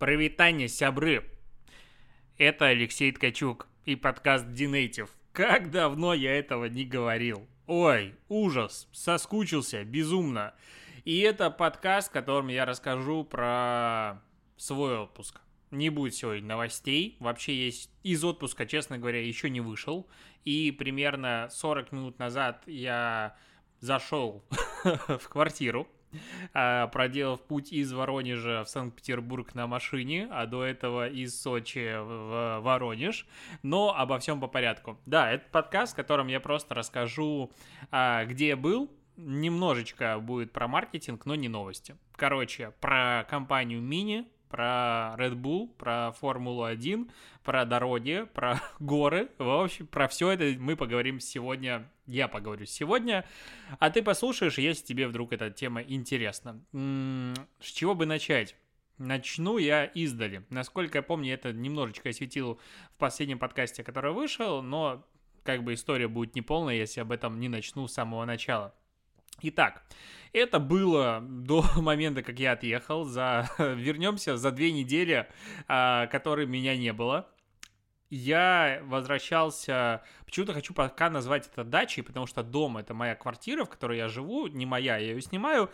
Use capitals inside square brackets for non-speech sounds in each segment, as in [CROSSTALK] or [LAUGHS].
Привитание, сябры! Это Алексей Ткачук и подкаст Динейтив. Как давно я этого не говорил. Ой, ужас, соскучился, безумно. И это подкаст, в котором я расскажу про свой отпуск. Не будет сегодня новостей. Вообще есть из отпуска, честно говоря, еще не вышел. И примерно 40 минут назад я зашел [LAUGHS] в квартиру, проделав путь из Воронежа в Санкт-Петербург на машине, а до этого из Сочи в Воронеж. Но обо всем по порядку. Да, это подкаст, в котором я просто расскажу, а, где я был, немножечко будет про маркетинг, но не новости. Короче, про компанию Мини, про Red Bull, про Формулу-1, про дороги, про горы. В общем, про все это мы поговорим сегодня. Я поговорю сегодня. А ты послушаешь, если тебе вдруг эта тема интересна. с чего бы начать? Начну я издали. Насколько я помню, это немножечко осветил в последнем подкасте, который вышел, но как бы история будет неполная, если об этом не начну с самого начала. Итак, это было [LAUGHS] до момента, как я отъехал. За... [LAUGHS] Вернемся за две недели, а, которые меня не было. Я возвращался... Почему-то хочу пока назвать это дачей, потому что дом — это моя квартира, в которой я живу, не моя, я ее снимаю.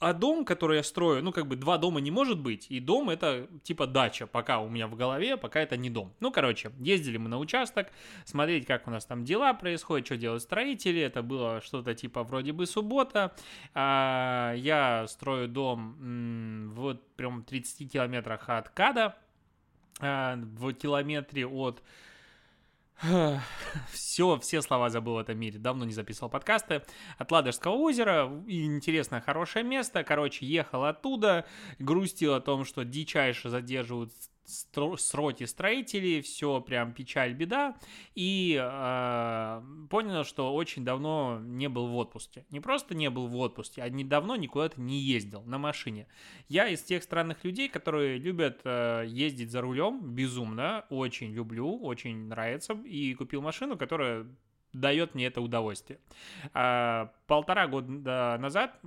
А дом, который я строю, ну, как бы два дома не может быть, и дом это типа дача, пока у меня в голове, пока это не дом. Ну, короче, ездили мы на участок, смотреть, как у нас там дела происходят, что делают строители, это было что-то типа вроде бы суббота. А, я строю дом вот прям 30 километрах от КАДа, в километре от все, все слова забыл в этом мире. Давно не записывал подкасты. От Ладожского озера. Интересное, хорошее место. Короче, ехал оттуда. Грустил о том, что дичайше задерживают сроки строителей, все прям печаль, беда, и э, понял, что очень давно не был в отпуске. Не просто не был в отпуске, а недавно никуда-то не ездил на машине. Я из тех странных людей, которые любят э, ездить за рулем безумно, очень люблю, очень нравится, и купил машину, которая дает мне это удовольствие. А, полтора года назад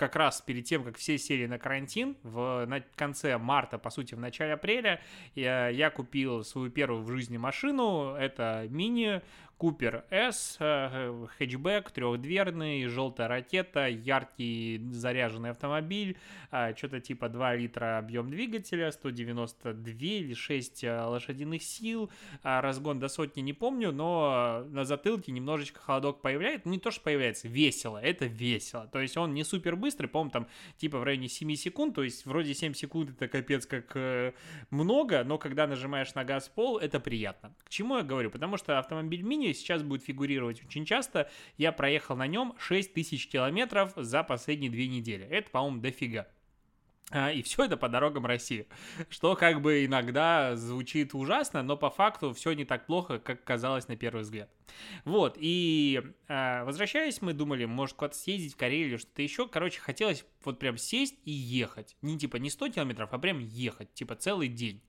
как раз перед тем, как все сели на карантин, в на конце марта, по сути, в начале апреля, я, я купил свою первую в жизни машину. Это мини Купер S, э, хэтчбэк, трехдверный, желтая ракета, яркий заряженный автомобиль, э, что-то типа 2 литра объем двигателя, 192 или 6 э, лошадиных сил, разгон до сотни не помню, но на затылке немножечко холодок появляется, не то что появляется, весело, это весело, то есть он не супер быстрый, по-моему, там типа в районе 7 секунд, то есть вроде 7 секунд это капец как много, но когда нажимаешь на газ пол, это приятно. К чему я говорю? Потому что автомобиль мини сейчас будет фигурировать очень часто. Я проехал на нем 6 тысяч километров за последние две недели. Это, по-моему, дофига. А, и все это по дорогам России. Что как бы иногда звучит ужасно, но по факту все не так плохо, как казалось на первый взгляд. Вот, и э, возвращаясь, мы думали, может куда-то съездить в Карелию что-то еще. Короче, хотелось вот прям сесть и ехать. Не типа не 100 километров, а прям ехать, типа целый день.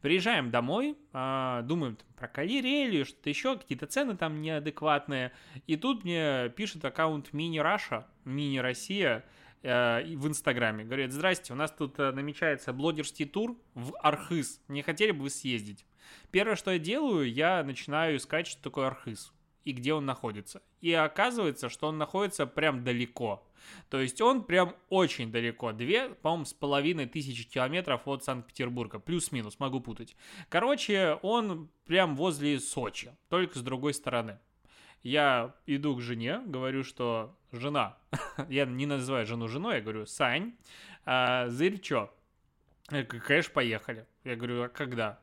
Приезжаем домой, э, думаем там, про Карелию, что-то еще, какие-то цены там неадекватные. И тут мне пишет аккаунт Мини Раша, Мини Россия, Э, в Инстаграме. Говорит, здрасте, у нас тут э, намечается блогерский тур в Архыз. Не хотели бы вы съездить? Первое, что я делаю, я начинаю искать, что такое Архыз и где он находится. И оказывается, что он находится прям далеко. То есть он прям очень далеко. Две, по-моему, с половиной тысячи километров от Санкт-Петербурга. Плюс-минус, могу путать. Короче, он прям возле Сочи, только с другой стороны. Я иду к жене, говорю, что жена, [LAUGHS] я не называю жену женой, я говорю, Сань, а, зырь чё? Конечно, поехали. Я говорю, а когда?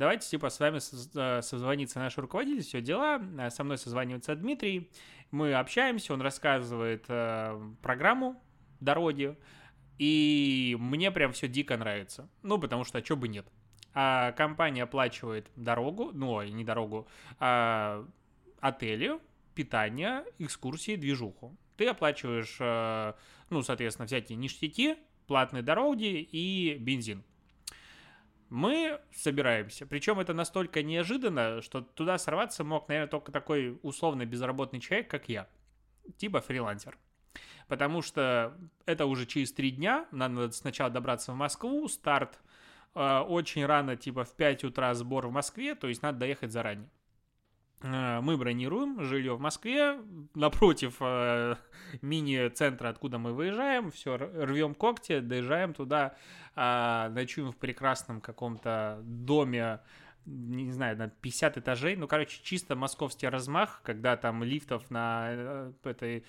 Давайте, типа, с вами э, созвонится наш руководитель, все дела. Э, со мной созванивается Дмитрий. Мы общаемся, он рассказывает э, программу дороги. И мне прям все дико нравится. Ну, потому что, а чё бы нет. А компания оплачивает дорогу, ну, не дорогу, а отели, питание, экскурсии, движуху. Ты оплачиваешь, э, ну, соответственно, всякие ништяки, платные дороги и бензин. Мы собираемся. Причем это настолько неожиданно, что туда сорваться мог, наверное, только такой условно безработный человек, как я. Типа фрилансер. Потому что это уже через три дня, надо сначала добраться в Москву, старт э, очень рано, типа в 5 утра сбор в Москве, то есть надо доехать заранее. Э, мы бронируем жилье в Москве, напротив э, мини-центра, откуда мы выезжаем, все, рвем когти, доезжаем туда, э, ночуем в прекрасном каком-то доме не знаю, на 50 этажей, ну, короче, чисто московский размах, когда там лифтов на э, этой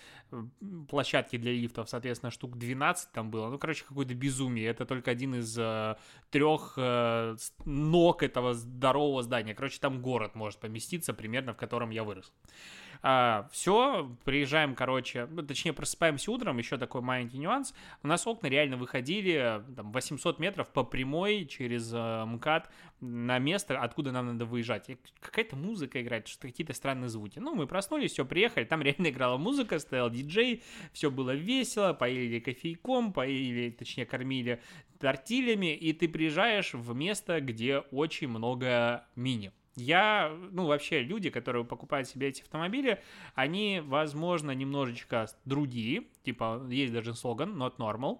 площадке для лифтов, соответственно, штук 12 там было, ну, короче, какое-то безумие, это только один из э, трех э, ног этого здорового здания, короче, там город может поместиться примерно, в котором я вырос. А, все, приезжаем, короче, ну, точнее, просыпаемся утром, еще такой маленький нюанс. У нас окна реально выходили там, 800 метров по прямой через э, МКАД на место, откуда нам надо выезжать. Какая-то музыка играет, что какие-то странные звуки. Ну, мы проснулись, все, приехали, там реально играла музыка, стоял диджей, все было весело, поели кофейком, поели, точнее, кормили тортилями, и ты приезжаешь в место, где очень много мини. Я, ну, вообще, люди, которые покупают себе эти автомобили, они, возможно, немножечко другие, типа, есть даже слоган not normal,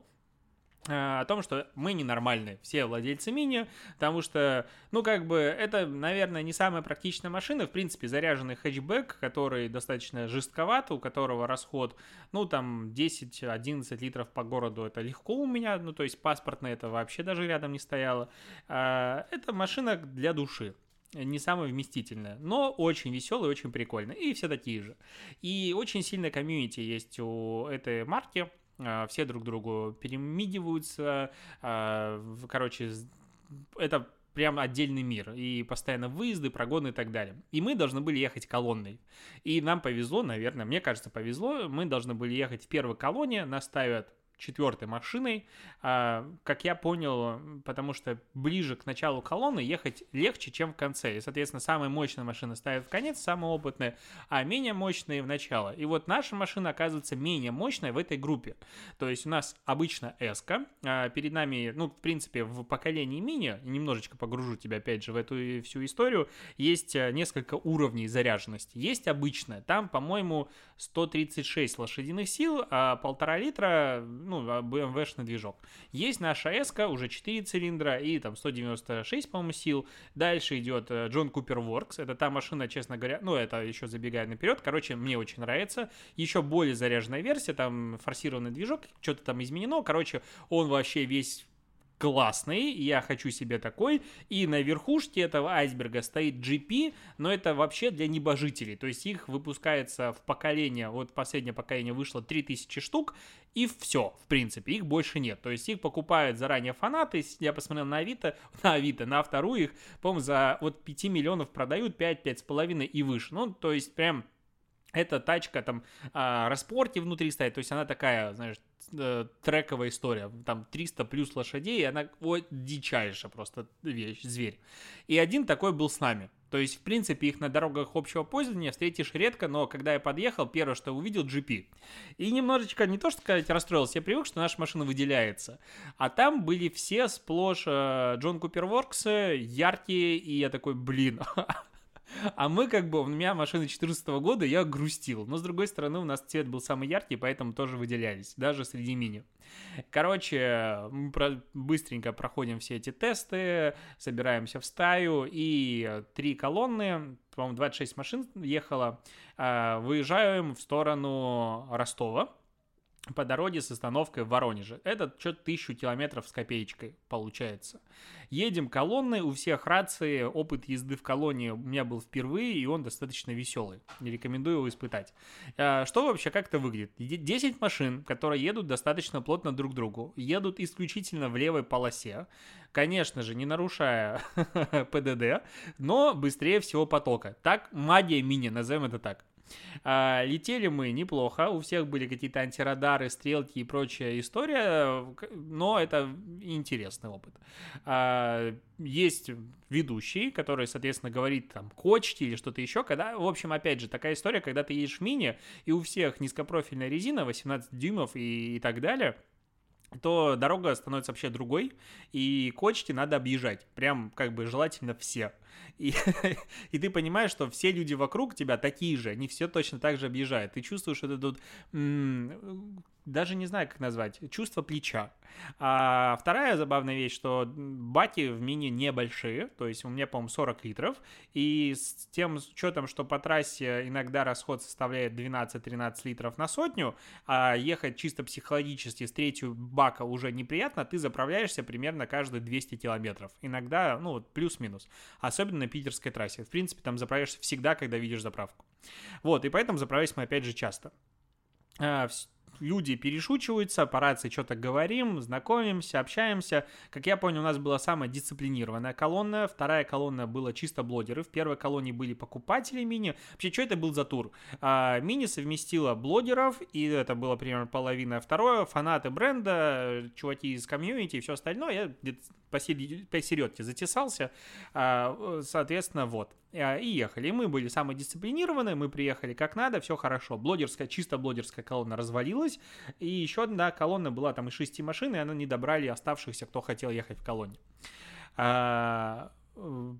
э, о том, что мы ненормальные, все владельцы мини, потому что, ну, как бы, это, наверное, не самая практичная машина, в принципе, заряженный хэтчбэк, который достаточно жестковат, у которого расход, ну, там, 10-11 литров по городу, это легко у меня, ну, то есть паспортная это вообще даже рядом не стояло. Э, это машина для души, не самая вместительная, но очень веселая, очень прикольная. И все такие же. И очень сильная комьюнити есть у этой марки. А, все друг другу перемигиваются. А, короче, это прям отдельный мир. И постоянно выезды, прогоны и так далее. И мы должны были ехать колонной. И нам повезло, наверное, мне кажется, повезло. Мы должны были ехать в первой колонне. Нас ставят четвертой машиной. А, как я понял, потому что ближе к началу колонны ехать легче, чем в конце. И, соответственно, самая мощная машина ставит в конец, самая опытная, а менее мощные в начало. И вот наша машина оказывается менее мощной в этой группе. То есть у нас обычно s а перед нами, ну, в принципе, в поколении мини, немножечко погружу тебя опять же в эту всю историю, есть э, несколько уровней заряженности. Есть обычная, там, по-моему, 136 лошадиных сил, а полтора литра, ну, BMW-шный движок. Есть наша S, уже 4 цилиндра и там 196, по-моему, сил. Дальше идет э, John Cooper Works. Это та машина, честно говоря, ну, это еще забегая наперед. Короче, мне очень нравится. Еще более заряженная версия, там форсированный движок, что-то там изменено. Короче, он вообще весь классный, я хочу себе такой, и на верхушке этого айсберга стоит GP, но это вообще для небожителей, то есть их выпускается в поколение, вот последнее поколение вышло 3000 штук, и все, в принципе, их больше нет, то есть их покупают заранее фанаты, я посмотрел на Авито, [LAUGHS] на Авито, на вторую их, по-моему, за вот 5 миллионов продают 5, 5,5 и выше, ну, то есть прям эта тачка там а, распорти внутри стоит, то есть она такая, знаешь, э, трековая история, там 300 плюс лошадей, и она ой, дичайшая просто вещь, зверь. И один такой был с нами. То есть, в принципе, их на дорогах общего пользования встретишь редко, но когда я подъехал, первое, что увидел, GP. И немножечко, не то что сказать, расстроился, я привык, что наша машина выделяется. А там были все сплошь э, Джон Купер Ворксы, яркие, и я такой, блин, [LAUGHS] А мы как бы, у меня машина 14 года, я грустил. Но с другой стороны, у нас цвет был самый яркий, поэтому тоже выделялись, даже среди мини. Короче, мы про- быстренько проходим все эти тесты, собираемся в стаю, и три колонны, по-моему, 26 машин ехало, а, выезжаем в сторону Ростова, по дороге с остановкой в Воронеже. Это что-то тысячу километров с копеечкой получается. Едем колонной, у всех рации, опыт езды в колонне у меня был впервые, и он достаточно веселый. Не рекомендую его испытать. А, что вообще, как это выглядит? 10 машин, которые едут достаточно плотно друг к другу, едут исключительно в левой полосе, конечно же, не нарушая [LAUGHS] ПДД, но быстрее всего потока. Так, магия мини, назовем это так. А, летели мы неплохо, у всех были какие-то антирадары, стрелки и прочая история, но это интересный опыт. А, есть ведущий, который, соответственно, говорит там кочти или что-то еще, когда, в общем, опять же, такая история, когда ты едешь в мини, и у всех низкопрофильная резина, 18 дюймов и, и так далее – то дорога становится вообще другой, и кочки надо объезжать, прям как бы желательно все. И, [LAUGHS] и ты понимаешь, что все люди вокруг тебя такие же, они все точно так же объезжают. Ты чувствуешь это тут даже не знаю, как назвать, чувство плеча. А вторая забавная вещь, что баки в мини небольшие, то есть у меня, по-моему, 40 литров, и с тем учетом, что по трассе иногда расход составляет 12-13 литров на сотню, а ехать чисто психологически с третью бака уже неприятно, ты заправляешься примерно каждые 200 километров. Иногда, ну, вот плюс-минус. Особенно на питерской трассе. В принципе, там заправляешься всегда, когда видишь заправку. Вот, и поэтому заправляемся мы опять же часто а, люди перешучиваются, по рации что-то говорим, знакомимся, общаемся. Как я понял, у нас была самая дисциплинированная колонна, вторая колонна была чисто блогеры, в первой колонне были покупатели мини. Вообще, что это был за тур? А, мини совместила блогеров, и это было примерно половина. Второе, фанаты бренда, чуваки из комьюнити и все остальное. Я где-то посередке затесался. А, соответственно, вот. А, и ехали. Мы были самые дисциплинированные, мы приехали как надо, все хорошо. Блогерская, чисто блогерская колонна развалилась, и еще одна колонна была там из шести машин, и она не добрали оставшихся, кто хотел ехать в колонне. А,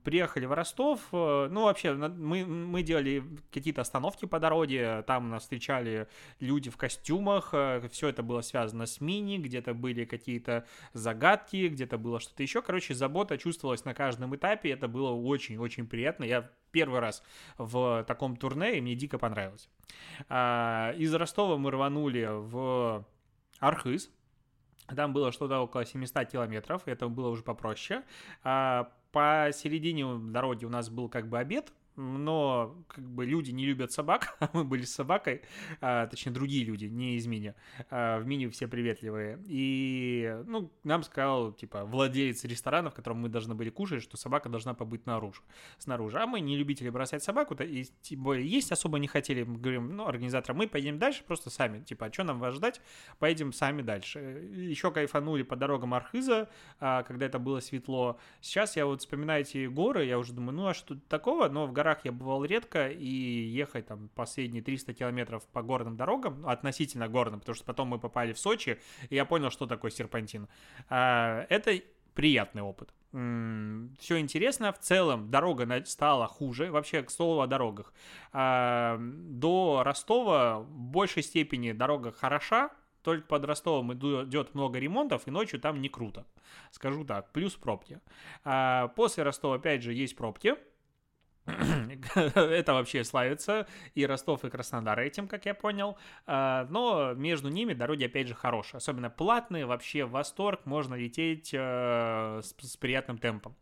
приехали в Ростов, э, ну, вообще, мы, мы делали какие-то остановки по дороге, там нас встречали люди в костюмах, э, все это было связано с мини, где-то были какие-то загадки, где-то было что-то еще, короче, забота чувствовалась на каждом этапе, это было очень-очень приятно, я первый раз в таком турне, и мне дико понравилось. А, из Ростова мы рванули в Архыз, там было что-то около 700 километров, это было уже попроще. Посередине дороги у нас был как бы обед, но как бы люди не любят собак, [LAUGHS] а мы были с собакой, а, точнее другие люди, не из мини, а, в мини все приветливые, и, ну, нам сказал, типа, владелец ресторана, в котором мы должны были кушать, что собака должна побыть наружу, снаружи, а мы не любители бросать собаку, и тем более есть особо не хотели, мы говорим, ну, организаторам, мы поедем дальше просто сами, типа, а что нам вас ждать, поедем сами дальше. Еще кайфанули по дорогам Архиза, а, когда это было светло. Сейчас я вот вспоминаю эти горы, я уже думаю, ну, а что такого, но в горах я бывал редко, и ехать там последние 300 километров по горным дорогам, относительно горным, потому что потом мы попали в Сочи, и я понял, что такое серпантин. А, это приятный опыт. Все интересно. В целом дорога стала хуже. Вообще, к слову о дорогах. А, до Ростова в большей степени дорога хороша, только под Ростовом идет много ремонтов, и ночью там не круто. Скажу так, плюс пробки. А, после Ростова, опять же, есть пробки. [CLEARS THROAT] это вообще славится, и Ростов, и Краснодар этим, как я понял, а, но между ними дороги, опять же, хорошие, особенно платные, вообще восторг, можно лететь э, с приятным темпом.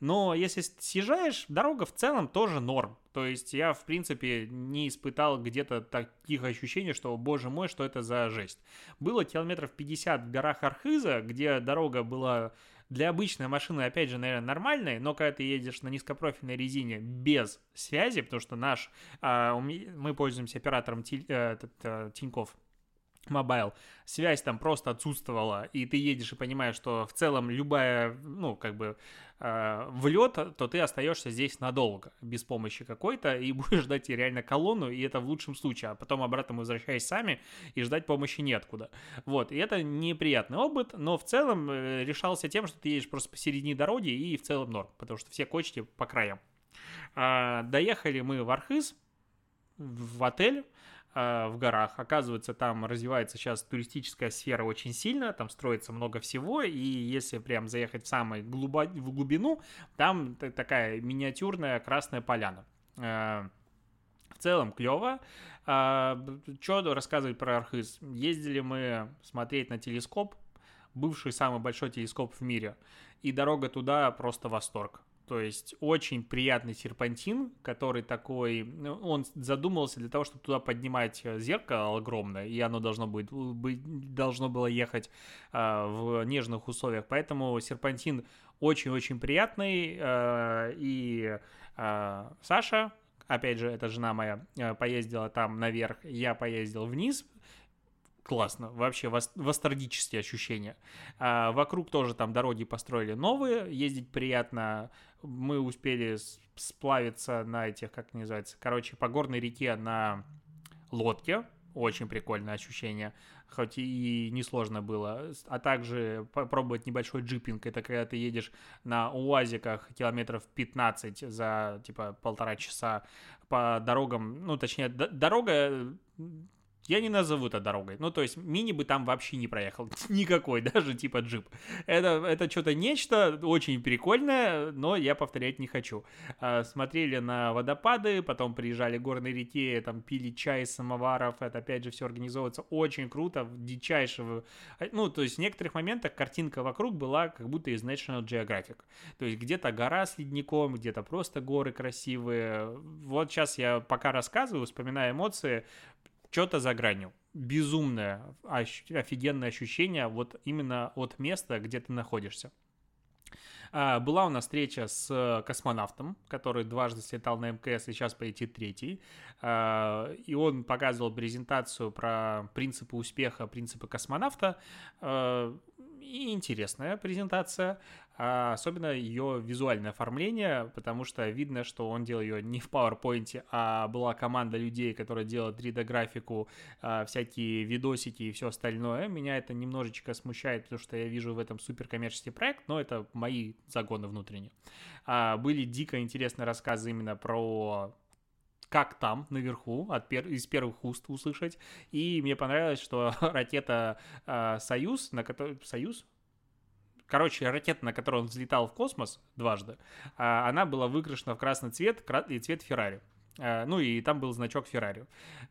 Но если съезжаешь, дорога в целом тоже норм. То есть я, в принципе, не испытал где-то таких ощущений, что, боже мой, что это за жесть. Было километров 50 в горах Архыза, где дорога была для обычной машины, опять же, наверное, нормальной, но когда ты едешь на низкопрофильной резине без связи, потому что наш, а, мы пользуемся оператором э, э, Тинькофф, Мобайл, связь там просто отсутствовала, и ты едешь и понимаешь, что в целом любая, ну, как бы, э, влет, то ты остаешься здесь надолго, без помощи какой-то, и [LAUGHS] будешь ждать реально колонну, и это в лучшем случае, а потом обратно возвращаясь сами, и ждать помощи неоткуда. Вот, и это неприятный опыт, но в целом э, решался тем, что ты едешь просто посередине дороги, и в целом норм, потому что все кочки по краям. А, доехали мы в Архыз, в отель, в горах. Оказывается, там развивается сейчас туристическая сфера очень сильно, там строится много всего, и если прям заехать в самую глубо... в глубину, там такая миниатюрная красная поляна. Э, в целом клево. Э, что рассказывать про Архыз? Ездили мы смотреть на телескоп, бывший самый большой телескоп в мире, и дорога туда просто восторг. То есть очень приятный серпантин, который такой, ну, он задумался для того, чтобы туда поднимать э, зеркало огромное, и оно должно будет, быть, должно было ехать э, в нежных условиях. Поэтому серпантин очень-очень приятный, э, и э, Саша, опять же, это жена моя, э, поездила там наверх, я поездил вниз, классно, вообще восторгические ощущения. А, вокруг тоже там дороги построили новые, ездить приятно. Мы успели сплавиться на этих, как называется, короче, по горной реке на лодке. очень прикольное ощущение, хоть и несложно было. А также попробовать небольшой джипинг, это когда ты едешь на УАЗиках километров 15 за, типа, полтора часа по дорогам, ну, точнее, дорога я не назову это дорогой. Ну, то есть, мини бы там вообще не проехал. [LAUGHS] Никакой, даже типа джип. Это, это что-то нечто очень прикольное, но я повторять не хочу. А, смотрели на водопады, потом приезжали горные реки, там пили чай из самоваров. Это, опять же, все организовывается очень круто, дичайшего. Ну, то есть, в некоторых моментах картинка вокруг была как будто из National Geographic. То есть, где-то гора с ледником, где-то просто горы красивые. Вот сейчас я пока рассказываю, вспоминаю эмоции, что-то за гранью. Безумное, офигенное ощущение вот именно от места, где ты находишься. А, была у нас встреча с космонавтом, который дважды слетал на МКС и сейчас полетит третий. А, и он показывал презентацию про принципы успеха, принципы космонавта. И интересная презентация а особенно ее визуальное оформление, потому что видно, что он делал ее не в PowerPoint, а была команда людей, которая делала 3D-графику, а, всякие видосики и все остальное. Меня это немножечко смущает, потому что я вижу в этом суперкоммерческий проект, но это мои загоны внутренние. А, были дико интересные рассказы именно про как там наверху от пер... из первых уст услышать. И мне понравилось, что [LAUGHS] ракета э, Союз, на которой Союз короче, ракета, на которой он взлетал в космос дважды, а, она была выкрашена в красный цвет и цвет Феррари. А, ну и там был значок Феррари.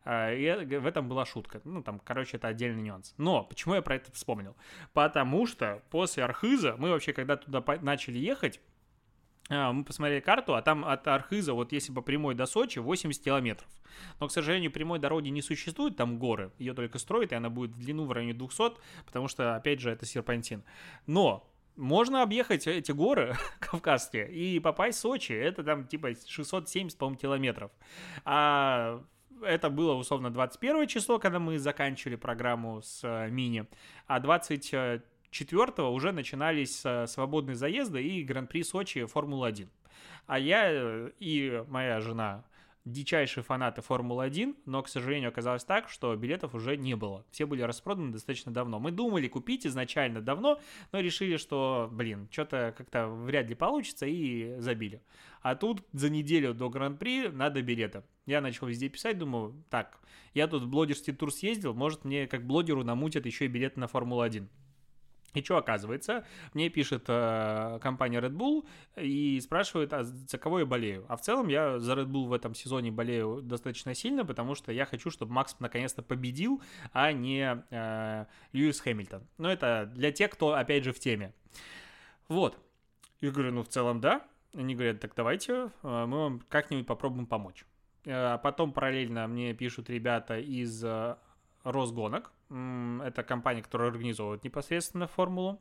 И в этом была шутка. Ну, там, короче, это отдельный нюанс. Но почему я про это вспомнил? Потому что после Архиза мы вообще, когда туда начали ехать, мы посмотрели карту, а там от Архиза, вот если по прямой до Сочи, 80 километров. Но, к сожалению, прямой дороги не существует, там горы, ее только строят, и она будет в длину в районе 200, потому что, опять же, это серпантин. Но можно объехать эти горы [LAUGHS] кавказские и попасть в Сочи. Это там типа 670, по-моему, километров. А это было условно 21 число, когда мы заканчивали программу с э, мини, а 24 уже начинались э, свободные заезды и Гран-при Сочи Формула-1. А я э, и моя жена дичайшие фанаты Формулы-1, но, к сожалению, оказалось так, что билетов уже не было. Все были распроданы достаточно давно. Мы думали купить изначально давно, но решили, что, блин, что-то как-то вряд ли получится и забили. А тут за неделю до Гран-при надо билеты. Я начал везде писать, думаю, так, я тут в блогерский тур съездил, может мне как блогеру намутят еще и билеты на Формулу-1. И что оказывается? Мне пишет э, компания Red Bull и спрашивает, а за кого я болею. А в целом я за Red Bull в этом сезоне болею достаточно сильно, потому что я хочу, чтобы Макс наконец-то победил, а не э, Льюис Хэмилтон. Но это для тех, кто, опять же, в теме. Вот. Я говорю, ну, в целом, да. Они говорят, так давайте, э, мы вам как-нибудь попробуем помочь. Э, а потом параллельно мне пишут ребята из э, Росгонок, это компания, которая организовывает непосредственно формулу.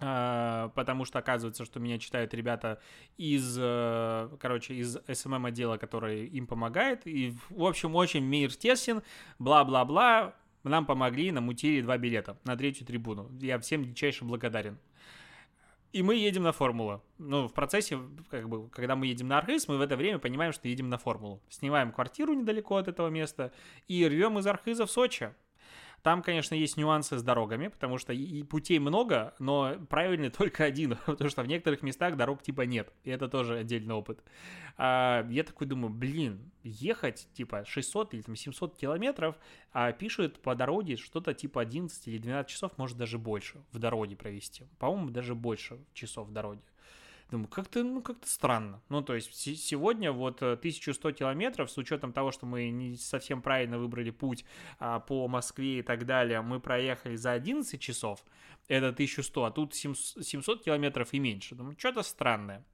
А, потому что оказывается, что меня читают ребята из, э, короче, из SMM отдела, который им помогает. И, в общем, очень мир тесен, бла-бла-бла. Нам помогли, намутили два билета на третью трибуну. Я всем дичайше благодарен. И мы едем на формулу. Ну, в процессе, как бы, когда мы едем на Архыз, мы в это время понимаем, что едем на формулу. Снимаем квартиру недалеко от этого места и рвем из Архыза в Сочи. Там, конечно, есть нюансы с дорогами, потому что и путей много, но правильный [LAUGHS] только один, потому что в некоторых местах дорог типа нет, и это тоже отдельный опыт. А, я такой думаю, блин, ехать типа 600 или там 700 километров, а пишут по дороге что-то типа 11 или 12 часов, может даже больше в дороге провести. По-моему, даже больше часов в дороге. Думаю, как-то, ну, как-то странно. Ну, то есть сегодня вот 1100 э, километров, с учетом того, что мы не совсем правильно выбрали путь а, по Москве и так далее, мы проехали за 11 часов, это 1100, а тут 700 километров и меньше. Думаю, что-то странное.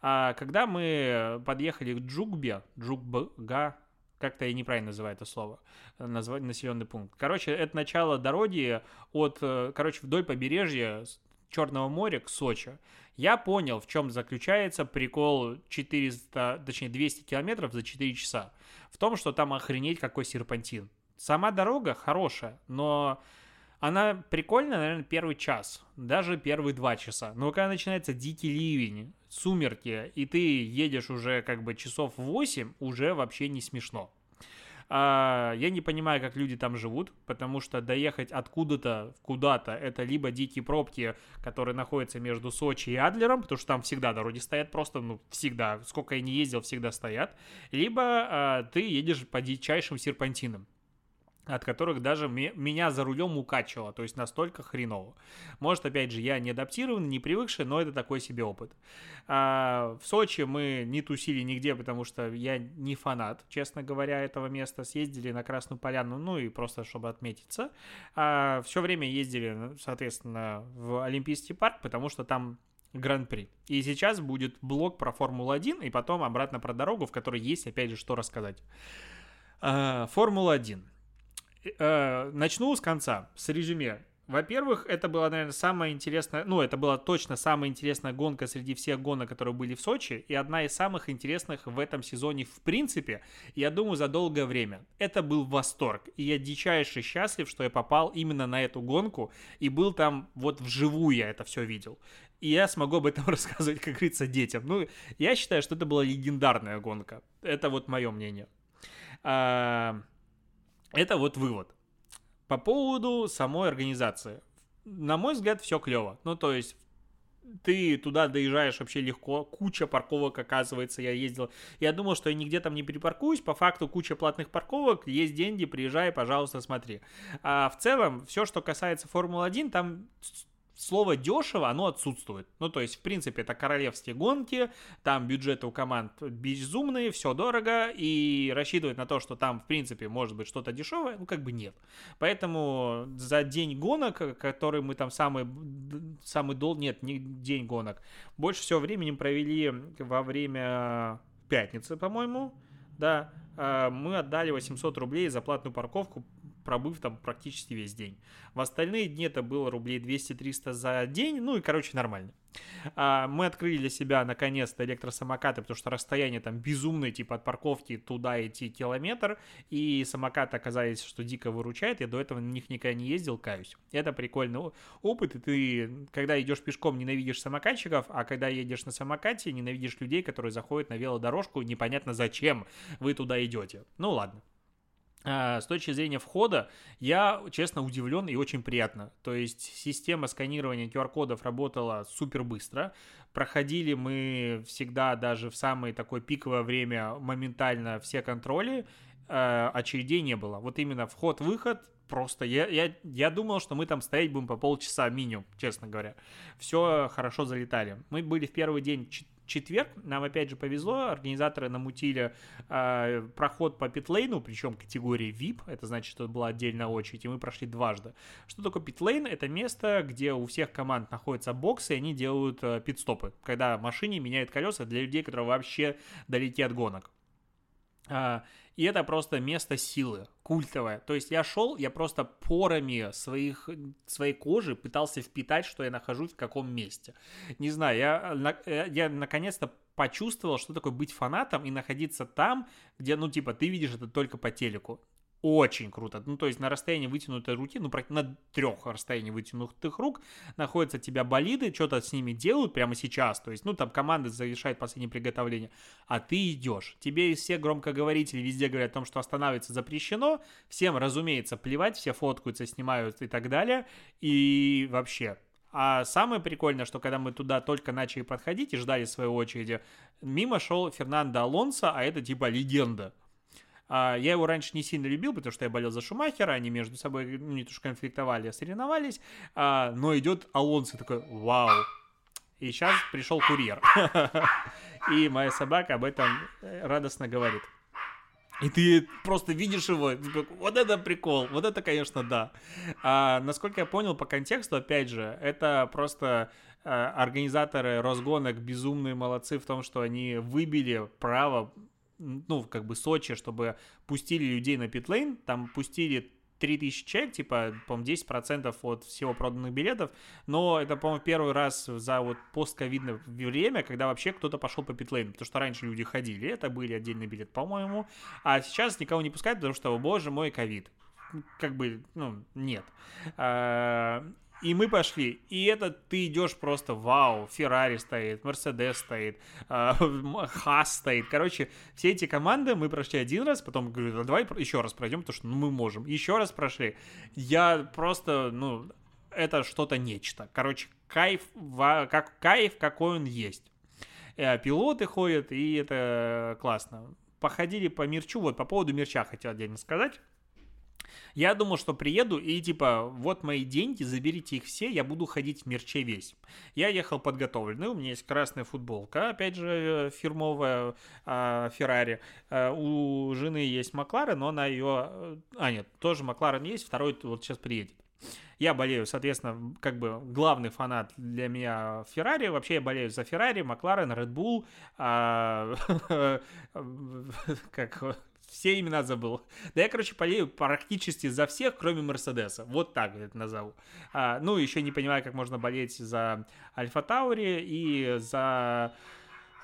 А когда мы подъехали к Джугбе, Джугбга, как-то я неправильно называю это слово, назвать населенный пункт. Короче, это начало дороги от, э, короче, вдоль побережья Черного моря к Сочи. Я понял, в чем заключается прикол 400, точнее 200 километров за 4 часа. В том, что там охренеть какой серпантин. Сама дорога хорошая, но она прикольная, наверное, первый час, даже первые два часа. Но когда начинается дикий ливень, сумерки, и ты едешь уже как бы часов 8, уже вообще не смешно. А, я не понимаю, как люди там живут, потому что доехать откуда-то куда-то это либо дикие пробки, которые находятся между Сочи и Адлером, потому что там всегда дороги стоят просто, ну, всегда, сколько я не ездил, всегда стоят, либо а, ты едешь по дичайшим серпантинам от которых даже меня за рулем укачивало, то есть настолько хреново. Может, опять же, я не адаптированный, не привыкший, но это такой себе опыт. А, в Сочи мы не тусили нигде, потому что я не фанат, честно говоря, этого места. Съездили на Красную Поляну, ну и просто чтобы отметиться. А, все время ездили, соответственно, в Олимпийский парк, потому что там Гран-при. И сейчас будет блок про Формулу-1, и потом обратно про дорогу, в которой есть, опять же, что рассказать. А, Формула-1 э, начну с конца, с резюме. Во-первых, это была, наверное, самая интересная, ну, это была точно самая интересная гонка среди всех гонок, которые были в Сочи, и одна из самых интересных в этом сезоне в принципе, я думаю, за долгое время. Это был восторг, и я дичайше счастлив, что я попал именно на эту гонку, и был там вот вживую я это все видел. И я смогу об этом [LAUGHS] рассказывать, как говорится, детям. Ну, я считаю, что это была легендарная гонка. Это вот мое мнение. Это вот вывод. По поводу самой организации. На мой взгляд, все клево. Ну, то есть, ты туда доезжаешь вообще легко, куча парковок, оказывается, я ездил. Я думал, что я нигде там не перепаркуюсь, по факту куча платных парковок, есть деньги, приезжай, пожалуйста, смотри. А в целом, все, что касается Формулы-1, там слово дешево, оно отсутствует. Ну, то есть, в принципе, это королевские гонки, там бюджеты у команд безумные, все дорого, и рассчитывать на то, что там, в принципе, может быть что-то дешевое, ну, как бы нет. Поэтому за день гонок, который мы там самый, самый дол... Нет, не день гонок. Больше всего времени провели во время пятницы, по-моему, да, а, мы отдали 800 рублей за платную парковку пробыв там практически весь день. В остальные дни это было рублей 200-300 за день, ну и, короче, нормально. А, мы открыли для себя, наконец-то, электросамокаты, потому что расстояние там безумное, типа от парковки туда идти километр, и самокаты оказались, что дико выручает, я до этого на них никогда не ездил, каюсь. Это прикольный опыт, и ты, когда идешь пешком, ненавидишь самокатчиков, а когда едешь на самокате, ненавидишь людей, которые заходят на велодорожку, непонятно зачем вы туда идете. Ну ладно. А, с точки зрения входа, я, честно, удивлен и очень приятно. То есть система сканирования QR-кодов работала супер быстро. Проходили мы всегда даже в самое такое пиковое время моментально все контроли. А, очередей не было. Вот именно вход-выход просто я, я, я думал, что мы там стоять будем по полчаса минимум, честно говоря. Все хорошо залетали. Мы были в первый день четверг нам опять же повезло, организаторы намутили э, проход по питлейну, причем категории VIP, это значит, что была отдельная очередь, и мы прошли дважды. Что такое питлейн? Это место, где у всех команд находятся боксы, и они делают э, пит-стопы, когда машине меняют колеса для людей, которые вообще далеки от гонок. И это просто место силы, культовое. То есть я шел, я просто порами своих, своей кожи пытался впитать, что я нахожусь в каком месте. Не знаю, я, э, я наконец-то почувствовал, что такое быть фанатом и находиться там, где, ну, типа, ты видишь это только по телеку очень круто. Ну, то есть на расстоянии вытянутой руки, ну, на трех расстоянии вытянутых рук находятся тебя болиды, что-то с ними делают прямо сейчас. То есть, ну, там команда завершает последнее приготовление, а ты идешь. Тебе все громкоговорители везде говорят о том, что останавливаться запрещено. Всем, разумеется, плевать, все фоткаются, снимают и так далее. И вообще, а самое прикольное, что когда мы туда только начали подходить и ждали своей очереди, мимо шел Фернандо Алонсо, а это типа легенда. А, я его раньше не сильно любил, потому что я болел за Шумахера, они между собой ну, не то что конфликтовали, а соревновались. А, но идет Алонсо такой, вау. И сейчас пришел курьер. [LAUGHS] И моя собака об этом э, радостно говорит. И ты просто видишь его, вот это прикол, вот это, конечно, да. А, насколько я понял по контексту, опять же, это просто а, организаторы разгонок безумные молодцы в том, что они выбили право ну, как бы Сочи, чтобы пустили людей на питлейн, там пустили 3000 человек, типа, по-моему, 10% от всего проданных билетов, но это, по-моему, первый раз за вот постковидное время, когда вообще кто-то пошел по питлейну, потому что раньше люди ходили, это были отдельные билеты, по-моему, а сейчас никого не пускают, потому что, боже мой, ковид. Как бы, ну, нет. А, И мы пошли. И это ты идешь просто вау. Феррари стоит, Мерседес стоит, э, [LAUGHS] Хас стоит. Короче, все эти команды мы прошли один раз, потом говорю, «Ну, давай еще раз пройдем, потому что ну, мы можем. Еще раз прошли. Я просто, ну, это что-то нечто. Короче, кайф, как кайф, какой он есть. Э, пилоты ходят, и это классно. Походили по мерчу, вот по поводу мерча хотел отдельно сказать. Я думал, что приеду и типа, вот мои деньги, заберите их все, я буду ходить в мерче весь. Я ехал подготовленный, у меня есть красная футболка, опять же, фирмовая Феррари. А, у жены есть Макларен, но она ее... А, нет, тоже Макларен есть, второй вот сейчас приедет. Я болею, соответственно, как бы главный фанат для меня Феррари. Вообще я болею за Феррари, Макларен, Bull, а, [LAUGHS] как все имена забыл. [LAUGHS] Да я, короче, болею практически за всех, кроме Мерседеса. Вот так это назову. А, ну, еще не понимаю, как можно болеть за Альфа Таури и за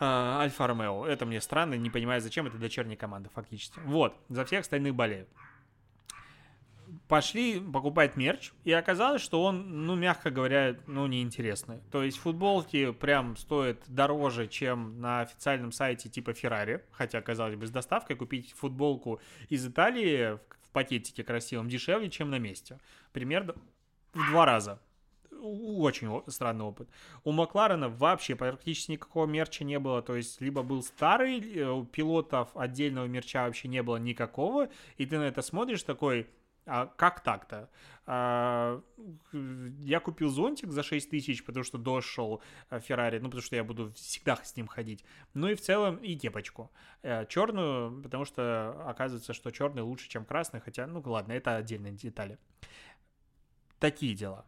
а, Альфа Ромео. Это мне странно, не понимаю, зачем это дочерняя команда, фактически. Вот, за всех остальных болею пошли покупать мерч, и оказалось, что он, ну, мягко говоря, ну, неинтересный. То есть футболки прям стоят дороже, чем на официальном сайте типа Ferrari, хотя, казалось бы, с доставкой купить футболку из Италии в пакетике красивом дешевле, чем на месте. Примерно в два раза. Очень странный опыт. У Макларена вообще практически никакого мерча не было. То есть, либо был старый, э, у пилотов отдельного мерча вообще не было никакого. И ты на это смотришь такой, а как так-то? А, я купил зонтик за 6 тысяч, потому что дождь э, Феррари, ну, потому что я буду всегда с ним ходить. Ну и в целом и кепочку. Э, черную, потому что оказывается, что черный лучше, чем красный, хотя, ну ладно, это отдельные детали. Такие дела.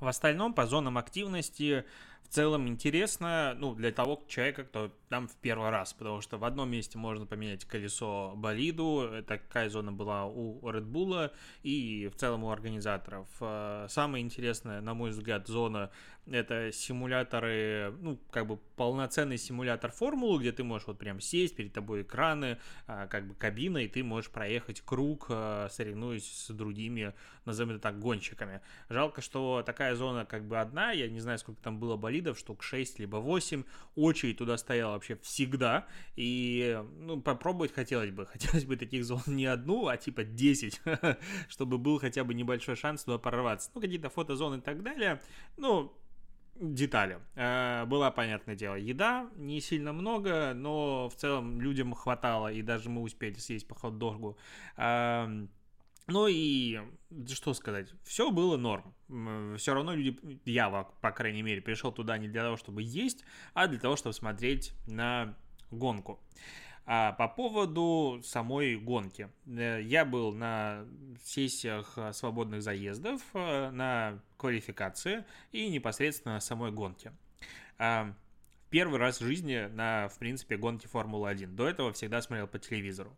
В остальном, по зонам активности, в целом интересно, ну, для того человека, кто там в первый раз, потому что в одном месте можно поменять колесо болиду, такая зона была у Red Bull и в целом у организаторов. Э, самая интересная, на мой взгляд, зона это симуляторы, ну, как бы полноценный симулятор формулы, где ты можешь вот прям сесть, перед тобой экраны, а, как бы кабина, и ты можешь проехать круг, а, соревнуясь с другими, назовем это так, гонщиками. Жалко, что такая зона как бы одна, я не знаю, сколько там было болидов, штук 6 либо 8, очередь туда стояла вообще всегда, и, ну, попробовать хотелось бы, [LAUGHS] хотелось бы таких зон не одну, а типа 10, [LAUGHS] чтобы был хотя бы небольшой шанс туда прорваться. Ну, какие-то фотозоны и так далее, ну, детали. Э, была, понятное дело, еда, не сильно много, но в целом людям хватало, и даже мы успели съесть по хот-догу. Ну и что сказать, все было норм. Все равно люди, я, по крайней мере, пришел туда не для того, чтобы есть, а для того, чтобы смотреть на гонку. А по поводу самой гонки. Э, я был на сессиях э, свободных заездов, э, на квалификации и непосредственно самой гонке. Первый раз в жизни на, в принципе, гонке Формулы-1. До этого всегда смотрел по телевизору.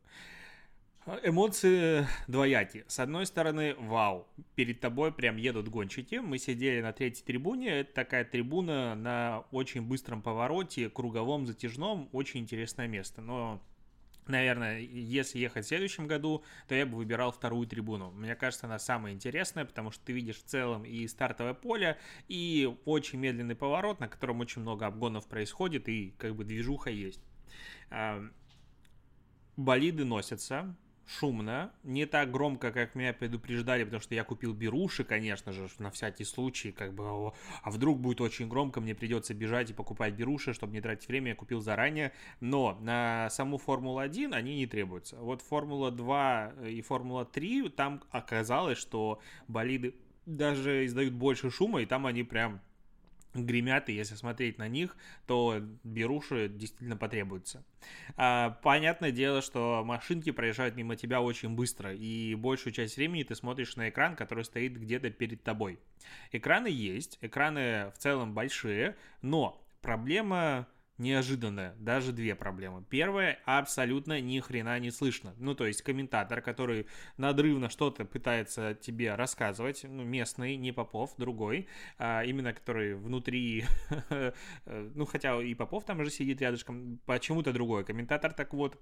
Эмоции двоякие. С одной стороны, вау, перед тобой прям едут гонщики. Мы сидели на третьей трибуне. Это такая трибуна на очень быстром повороте, круговом, затяжном. Очень интересное место. Но Наверное, если ехать в следующем году, то я бы выбирал вторую трибуну. Мне кажется, она самая интересная, потому что ты видишь в целом и стартовое поле, и очень медленный поворот, на котором очень много обгонов происходит, и как бы движуха есть. Болиды носятся, шумно, не так громко, как меня предупреждали, потому что я купил беруши, конечно же, на всякий случай, как бы, а вдруг будет очень громко, мне придется бежать и покупать беруши, чтобы не тратить время, я купил заранее, но на саму Формулу-1 они не требуются. Вот Формула 2 и Формула 3, там оказалось, что болиды даже издают больше шума, и там они прям гремят, и если смотреть на них, то беруши действительно потребуются. А, понятное дело, что машинки проезжают мимо тебя очень быстро, и большую часть времени ты смотришь на экран, который стоит где-то перед тобой. Экраны есть, экраны в целом большие, но проблема неожиданная, даже две проблемы. Первая, абсолютно ни хрена не слышно. Ну, то есть комментатор, который надрывно что-то пытается тебе рассказывать, ну, местный, не Попов, другой, а именно который внутри, [LAUGHS] ну, хотя и Попов там же сидит рядышком, почему-то другой комментатор, так вот,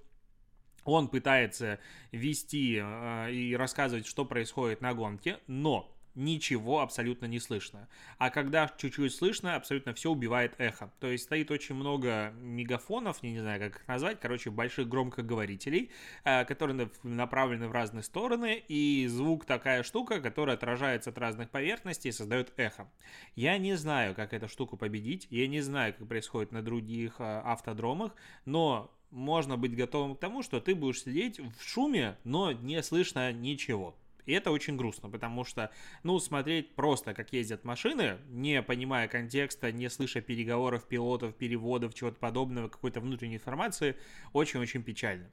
он пытается вести э, и рассказывать, что происходит на гонке, но ничего абсолютно не слышно. А когда чуть-чуть слышно, абсолютно все убивает эхо. То есть стоит очень много мегафонов, не знаю, как их назвать, короче, больших громкоговорителей, э, которые направлены в разные стороны, и звук такая штука, которая отражается от разных поверхностей и создает эхо. Я не знаю, как эту штуку победить, я не знаю, как происходит на других э, автодромах, но можно быть готовым к тому, что ты будешь сидеть в шуме, но не слышно ничего. И это очень грустно, потому что, ну, смотреть просто, как ездят машины, не понимая контекста, не слыша переговоров пилотов, переводов, чего-то подобного, какой-то внутренней информации, очень-очень печально.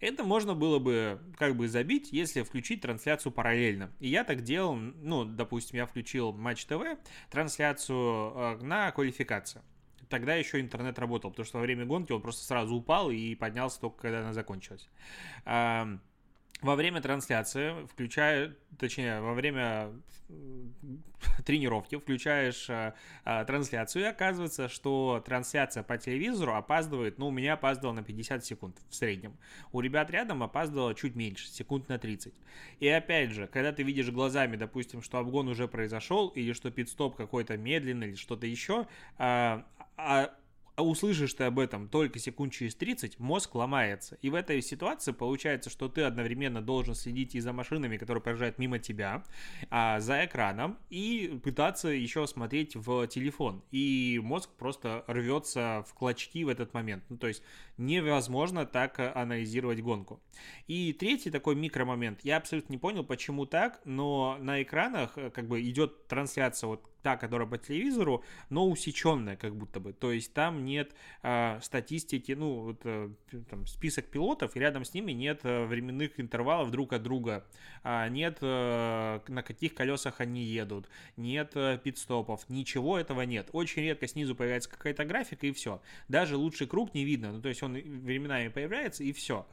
Это можно было бы как бы забить, если включить трансляцию параллельно. И я так делал, ну, допустим, я включил Матч ТВ, трансляцию э, на квалификацию тогда еще интернет работал, потому что во время гонки он просто сразу упал и поднялся только когда она закончилась во время трансляции, включая, точнее, во время тренировки включаешь э, э, трансляцию, и оказывается, что трансляция по телевизору опаздывает, ну, у меня опаздывала на 50 секунд в среднем. У ребят рядом опаздывало чуть меньше, секунд на 30. И опять же, когда ты видишь глазами, допустим, что обгон уже произошел, или что пит-стоп какой-то медленный, или что-то еще, э, а а услышишь ты об этом только секунд через 30, мозг ломается. И в этой ситуации получается, что ты одновременно должен следить и за машинами, которые проезжают мимо тебя, а за экраном, и пытаться еще смотреть в телефон. И мозг просто рвется в клочки в этот момент. Ну, то есть невозможно так анализировать гонку. И третий такой микромомент. Я абсолютно не понял, почему так, но на экранах э, как бы идет трансляция вот та, которая по телевизору, но усеченная как будто бы. То есть там нет э, статистики, ну, вот, э, там, список пилотов, и рядом с ними нет э, временных интервалов друг от друга, э, нет э, на каких колесах они едут, нет э, пит-стопов, ничего этого нет. Очень редко снизу появляется какая-то графика, и все. Даже лучший круг не видно, ну, то есть он временами появляется, и все.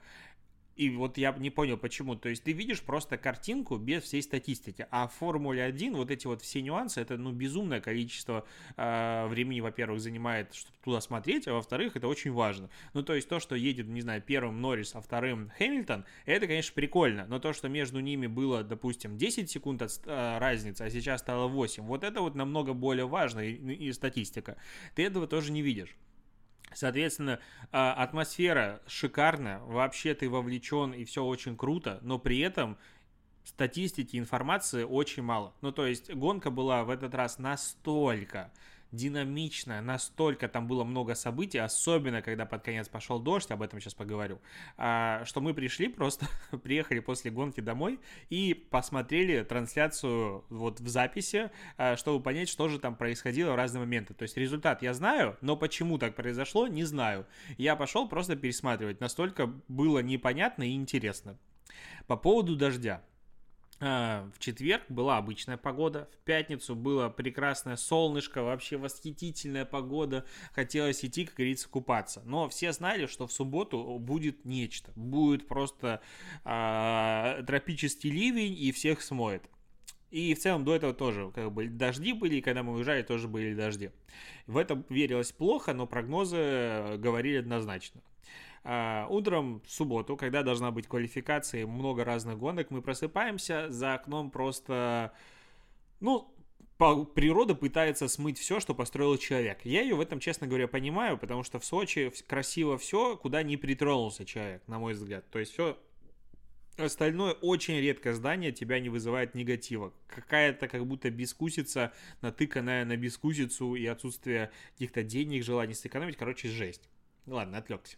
И вот я не понял, почему. То есть ты видишь просто картинку без всей статистики. А в Формуле 1 вот эти вот все нюансы, это ну безумное количество э, времени, во-первых, занимает, чтобы туда смотреть, а во-вторых, это очень важно. Ну то есть то, что едет, не знаю, первым Норрис, а вторым Хэмилтон, это, конечно, прикольно. Но то, что между ними было, допустим, 10 секунд от, э, разницы, а сейчас стало 8, вот это вот намного более важно и, и статистика. Ты этого тоже не видишь. Соответственно, а, атмосфера шикарная, вообще ты вовлечен и все очень круто, но при этом статистики, информации очень мало. Ну, то есть гонка была в этот раз настолько динамичная, настолько там было много событий, особенно когда под конец пошел дождь, об этом сейчас поговорю, а, что мы пришли просто, [LAUGHS] приехали после гонки домой и посмотрели трансляцию вот в записи, а, чтобы понять, что же там происходило в разные моменты. То есть результат я знаю, но почему так произошло, не знаю. Я пошел просто пересматривать, настолько было непонятно и интересно. По поводу дождя. А, в четверг была обычная погода, в пятницу было прекрасное солнышко, вообще восхитительная погода, хотелось идти, как говорится, купаться. Но все знали, что в субботу будет нечто, будет просто э, тропический ливень и всех смоет. И в целом до этого тоже как бы дожди были, и когда мы уезжали, тоже были дожди. В это верилось плохо, но прогнозы говорили однозначно. А, утром в субботу, когда должна быть квалификация, много разных гонок, мы просыпаемся, за окном просто, ну, природа пытается смыть все, что построил человек. Я ее в этом, честно говоря, понимаю, потому что в Сочи красиво все, куда не притронулся человек, на мой взгляд. То есть все Остальное очень редкое здание тебя не вызывает негатива. Какая-то как будто бескусица, натыканная на бескусицу и отсутствие каких-то денег, желаний сэкономить. Короче, жесть. Ладно, отвлекся.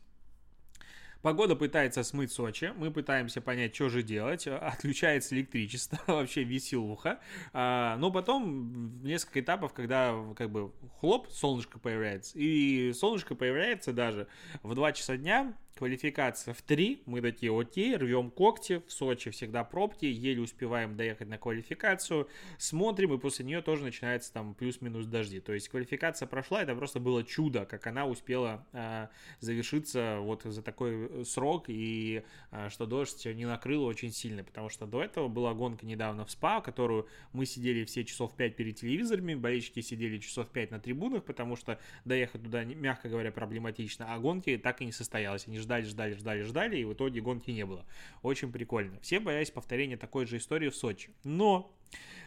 Погода пытается смыть Сочи, мы пытаемся понять, что же делать. [LAUGHS] Отключается электричество, [LAUGHS] вообще веселуха. А, но потом несколько этапов, когда как бы хлоп, солнышко появляется. И солнышко появляется даже в 2 часа дня, Квалификация в 3, мы такие окей, рвем когти, в Сочи всегда пробки, еле успеваем доехать на квалификацию, смотрим, и после нее тоже начинается там плюс-минус дожди. То есть квалификация прошла, это просто было чудо, как она успела э, завершиться вот за такой срок, и э, что дождь не накрыл очень сильно, потому что до этого была гонка недавно в СПА, которую мы сидели все часов 5 перед телевизорами, болельщики сидели часов 5 на трибунах, потому что доехать туда, мягко говоря, проблематично, а гонки так и не состоялась, они ждали, ждали, ждали, ждали, и в итоге гонки не было. Очень прикольно. Все боялись повторения такой же истории в Сочи. Но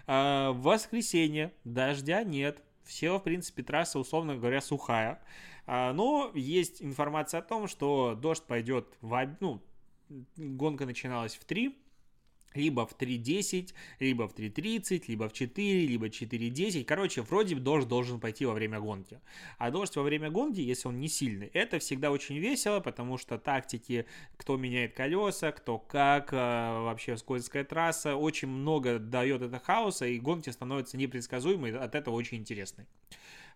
А, в воскресенье дождя нет. Все, в принципе, трасса, условно говоря, сухая. А, но есть информация о том, что дождь пойдет в... Ну, гонка начиналась в 3, либо в 3.10, либо в 3.30, либо в 4, либо 4.10. Короче, вроде бы дождь должен пойти во время гонки. А дождь во время гонки, если он не сильный, это всегда очень весело, потому что тактики, кто меняет колеса, кто как, э, вообще скользкая трасса, очень много дает это хаоса, и гонки становятся непредсказуемой, от этого очень интересной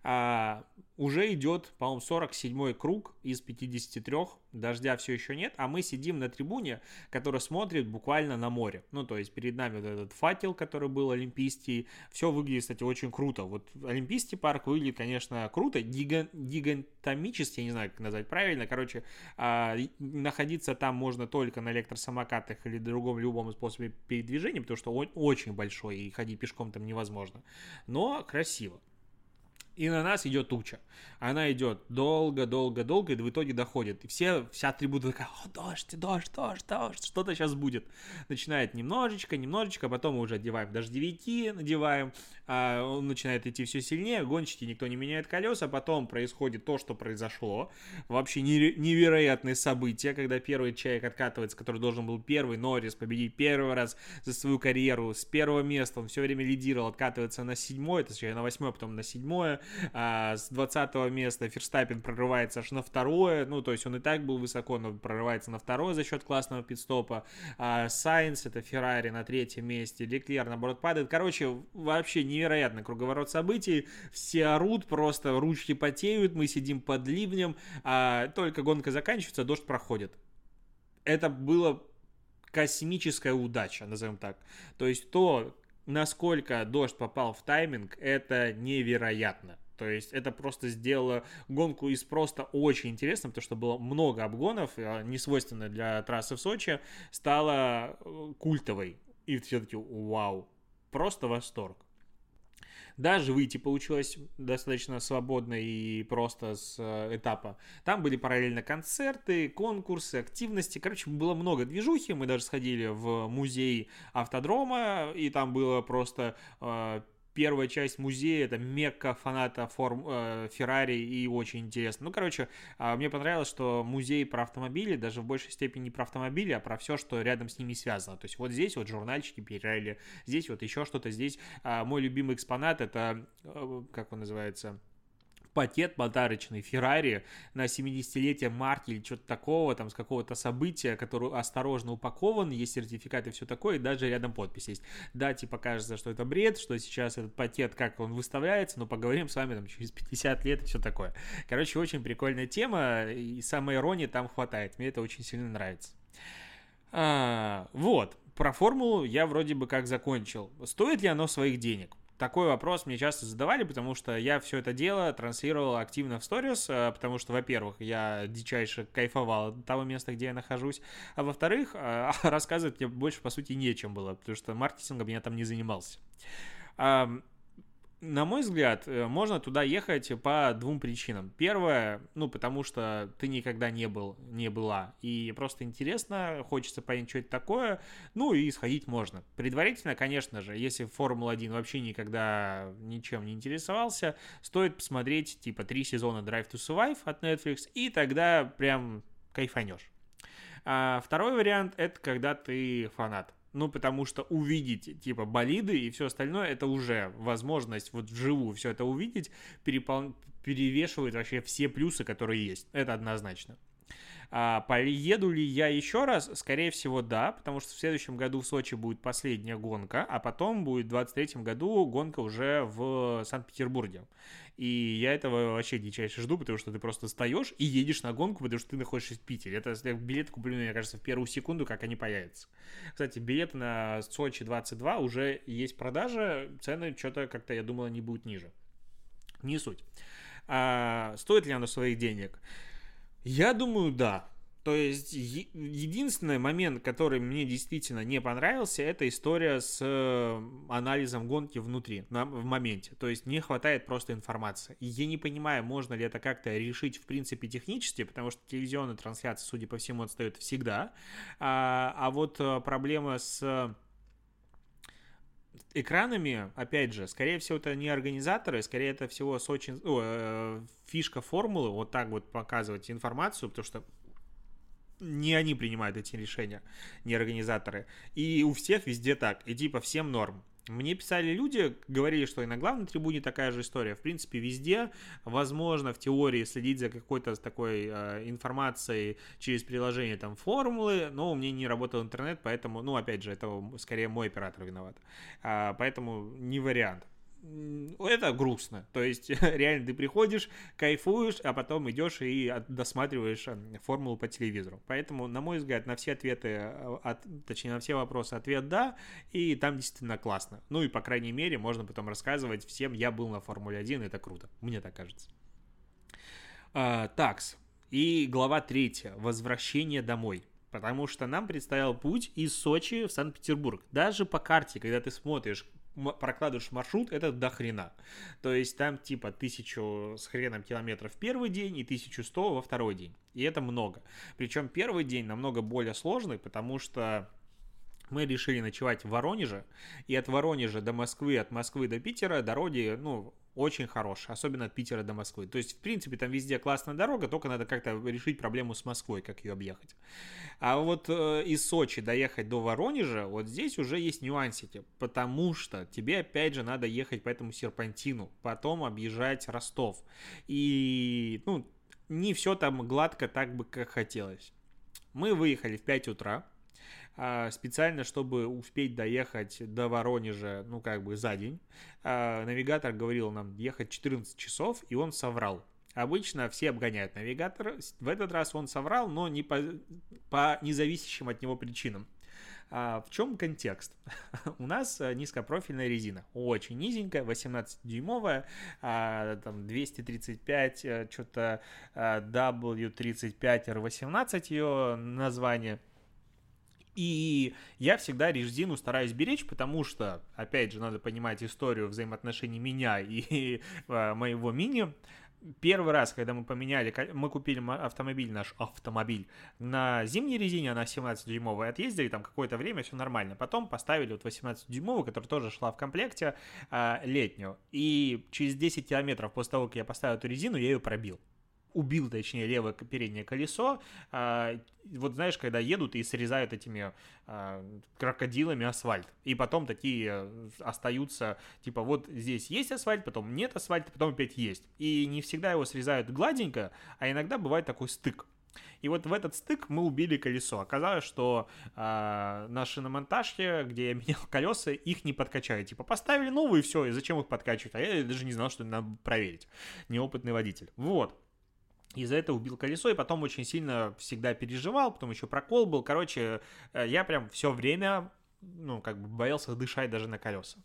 а, уже идет, по-моему, 47-й круг из 53, дождя все еще нет, а мы сидим на трибуне, которая смотрит буквально на море. Ну, то есть перед нами вот этот факел, который был олимпийский, все выглядит, кстати, очень круто. Вот олимпийский парк выглядит, конечно, круто, гига- гигантомически, я не знаю, как назвать правильно, короче, а, находиться там можно только на электросамокатах или другом любом способе передвижения, потому что он очень большой, и ходить пешком там невозможно. Но красиво и на нас идет туча. Она идет долго, долго, долго, и в итоге доходит. И все, вся трибуна такая, о, дождь, дождь, дождь, дождь, что-то сейчас будет. Начинает немножечко, немножечко, потом мы уже одеваем дождевики, надеваем, а он начинает идти все сильнее, гонщики, никто не меняет колеса, потом происходит то, что произошло. Вообще невероятные события, когда первый человек откатывается, который должен был первый, Норрис, победить первый раз за свою карьеру, с первого места, он все время лидировал, откатывается на седьмое, точнее на восьмое, потом на седьмое, а, с 20 места Ферстаппин прорывается аж на второе, ну, то есть он и так был высоко, но прорывается на второе за счет классного пидстопа. А, Сайнс, это Феррари на третьем месте, Леклер, наоборот, падает. Короче, вообще невероятный круговорот событий, все орут, просто ручки потеют, мы сидим под ливнем, а только гонка заканчивается, дождь проходит. Это было космическая удача, назовем так. То есть то, насколько дождь попал в тайминг, это невероятно. То есть это просто сделало гонку из просто очень интересным, потому что было много обгонов, а, не свойственно для трассы в Сочи, стала э, культовой. И все-таки вау, просто восторг. Даже выйти получилось достаточно свободно и просто с э, этапа. Там были параллельно концерты, конкурсы, активности. Короче, было много движухи. Мы даже сходили в музей автодрома, и там было просто э, первая часть музея, это мекка фаната форм, э, Феррари и очень интересно. Ну, короче, э, мне понравилось, что музей про автомобили даже в большей степени не про автомобили, а про все, что рядом с ними связано. То есть вот здесь вот журнальчики Пирелли, здесь вот еще что-то, здесь э, мой любимый экспонат, это, э, как он называется, пакет подарочный Феррари на 70-летие марки или что-то такого, там, с какого-то события, который осторожно упакован, есть сертификат и все такое, и даже рядом подпись есть. Да, типа кажется, что это бред, что сейчас этот пакет, как он выставляется, но поговорим с вами там через 50 лет и все такое. Короче, очень прикольная тема, и самой иронии там хватает, мне это очень сильно нравится. А, вот, про формулу я вроде бы как закончил. Стоит ли оно своих денег? Такой вопрос мне часто задавали, потому что я все это дело транслировал активно в сторис, э, потому что, во-первых, я дичайше кайфовал от того места, где я нахожусь, а во-вторых, э, [LAUGHS] рассказывать мне больше, по сути, нечем было, потому что маркетингом я там не занимался на мой взгляд, э, можно туда ехать по двум причинам. Первое, ну, потому что ты никогда не был, не была, и просто интересно, хочется понять, что это такое, ну, и сходить можно. Предварительно, конечно же, если Формула-1 вообще никогда ничем не интересовался, стоит посмотреть, типа, три сезона Drive to Survive от Netflix, и тогда прям кайфанешь. А второй вариант — это когда ты фанат ну, потому что увидеть, типа, болиды и все остальное, это уже возможность вот вживую все это увидеть, перепол... перевешивает вообще все плюсы, которые есть. Это однозначно. А, поеду ли я еще раз? Скорее всего, да, потому что в следующем году в Сочи будет последняя гонка, а потом будет в 23 году гонка уже в Санкт-Петербурге. И я этого вообще дичайше жду, потому что ты просто встаешь и едешь на гонку, потому что ты находишься в Питере. Это билет куплю, мне кажется, в первую секунду, как они появятся. Кстати, билет на Сочи 22 уже есть продажа, цены что-то как-то, я думала, не будут ниже. Не суть. А, стоит ли оно своих денег? Я думаю, да. То есть единственный момент, который мне действительно не понравился, это история с э, анализом гонки внутри, на, в моменте. То есть не хватает просто информации. И я не понимаю, можно ли это как-то решить в принципе технически, потому что телевизионная трансляция, судя по всему, отстает всегда. А, а вот э, проблема с экранами, опять же, скорее всего, это не организаторы, скорее это всего Сочи, о, э, фишка формулы, вот так вот показывать информацию, потому что не они принимают эти решения, не организаторы. И у всех везде так, и типа всем норм. Мне писали люди, говорили, что и на главной трибуне такая же история. В принципе, везде возможно в теории следить за какой-то такой э, информацией через приложение там формулы, но у меня не работал интернет, поэтому, ну, опять же, это скорее мой оператор виноват. А, поэтому не вариант это грустно. То есть [LAUGHS] реально ты приходишь, кайфуешь, а потом идешь и досматриваешь эм, формулу по телевизору. Поэтому, на мой взгляд, на все ответы, э, от, точнее, на все вопросы ответ да, и там действительно классно. Ну и, по крайней мере, можно потом рассказывать всем, я был на Формуле 1, это круто. Мне так кажется. А, такс. И глава третья. Возвращение домой потому что нам предстоял путь из Сочи в Санкт-Петербург. Даже по карте, когда ты смотришь, прокладываешь маршрут, это до хрена. То есть там типа тысячу с хреном километров в первый день и 1100 во второй день. И это много. Причем первый день намного более сложный, потому что мы решили ночевать в Воронеже, и от Воронежа до Москвы, от Москвы до Питера дороги, ну, очень хорош, особенно от Питера до Москвы. То есть, в принципе, там везде классная дорога, только надо как-то решить проблему с Москвой, как ее объехать. А вот э, из Сочи доехать до Воронежа, вот здесь уже есть нюансики, потому что тебе опять же надо ехать по этому серпантину, потом объезжать Ростов. И, ну, не все там гладко так бы, как хотелось. Мы выехали в 5 утра, специально, чтобы успеть доехать до Воронежа, ну, как бы за день. А, навигатор говорил нам ехать 14 часов, и он соврал. Обычно все обгоняют навигатор. В этот раз он соврал, но не по, по независящим от него причинам. А в чем контекст? [LAUGHS] У нас э, низкопрофильная резина, очень низенькая, 18-дюймовая, а, там 235, э, что-то W35R18 ее название – и я всегда резину стараюсь беречь, потому что, опять же, надо понимать историю взаимоотношений меня и э, [LAUGHS] моего мини. Первый раз, когда мы поменяли, мы купили автомобиль, наш автомобиль, на зимней резине, она 17-дюймовая, отъездили там какое-то время, все нормально. Потом поставили вот 18-дюймовую, которая тоже шла в комплекте, э, летнюю. И через 10 километров после того, как я поставил эту резину, я ее пробил убил, точнее, левое переднее колесо. А, вот знаешь, когда едут и срезают этими а, крокодилами асфальт. И потом такие э, остаются, типа, вот здесь есть асфальт, потом нет асфальта, потом опять есть. И не всегда его срезают гладенько, а иногда бывает такой стык. И вот в этот стык мы убили колесо. Оказалось, что э, на шиномонтажке, где я менял [LAUGHS] колеса, их не подкачали. Типа поставили новые, все, и зачем их подкачивать? А я даже не знал, что надо проверить. Неопытный водитель. Вот. И за это убил колесо, и потом очень сильно всегда переживал, потом еще прокол был. Короче, э, я прям все время, ну, как бы боялся дышать даже на колеса.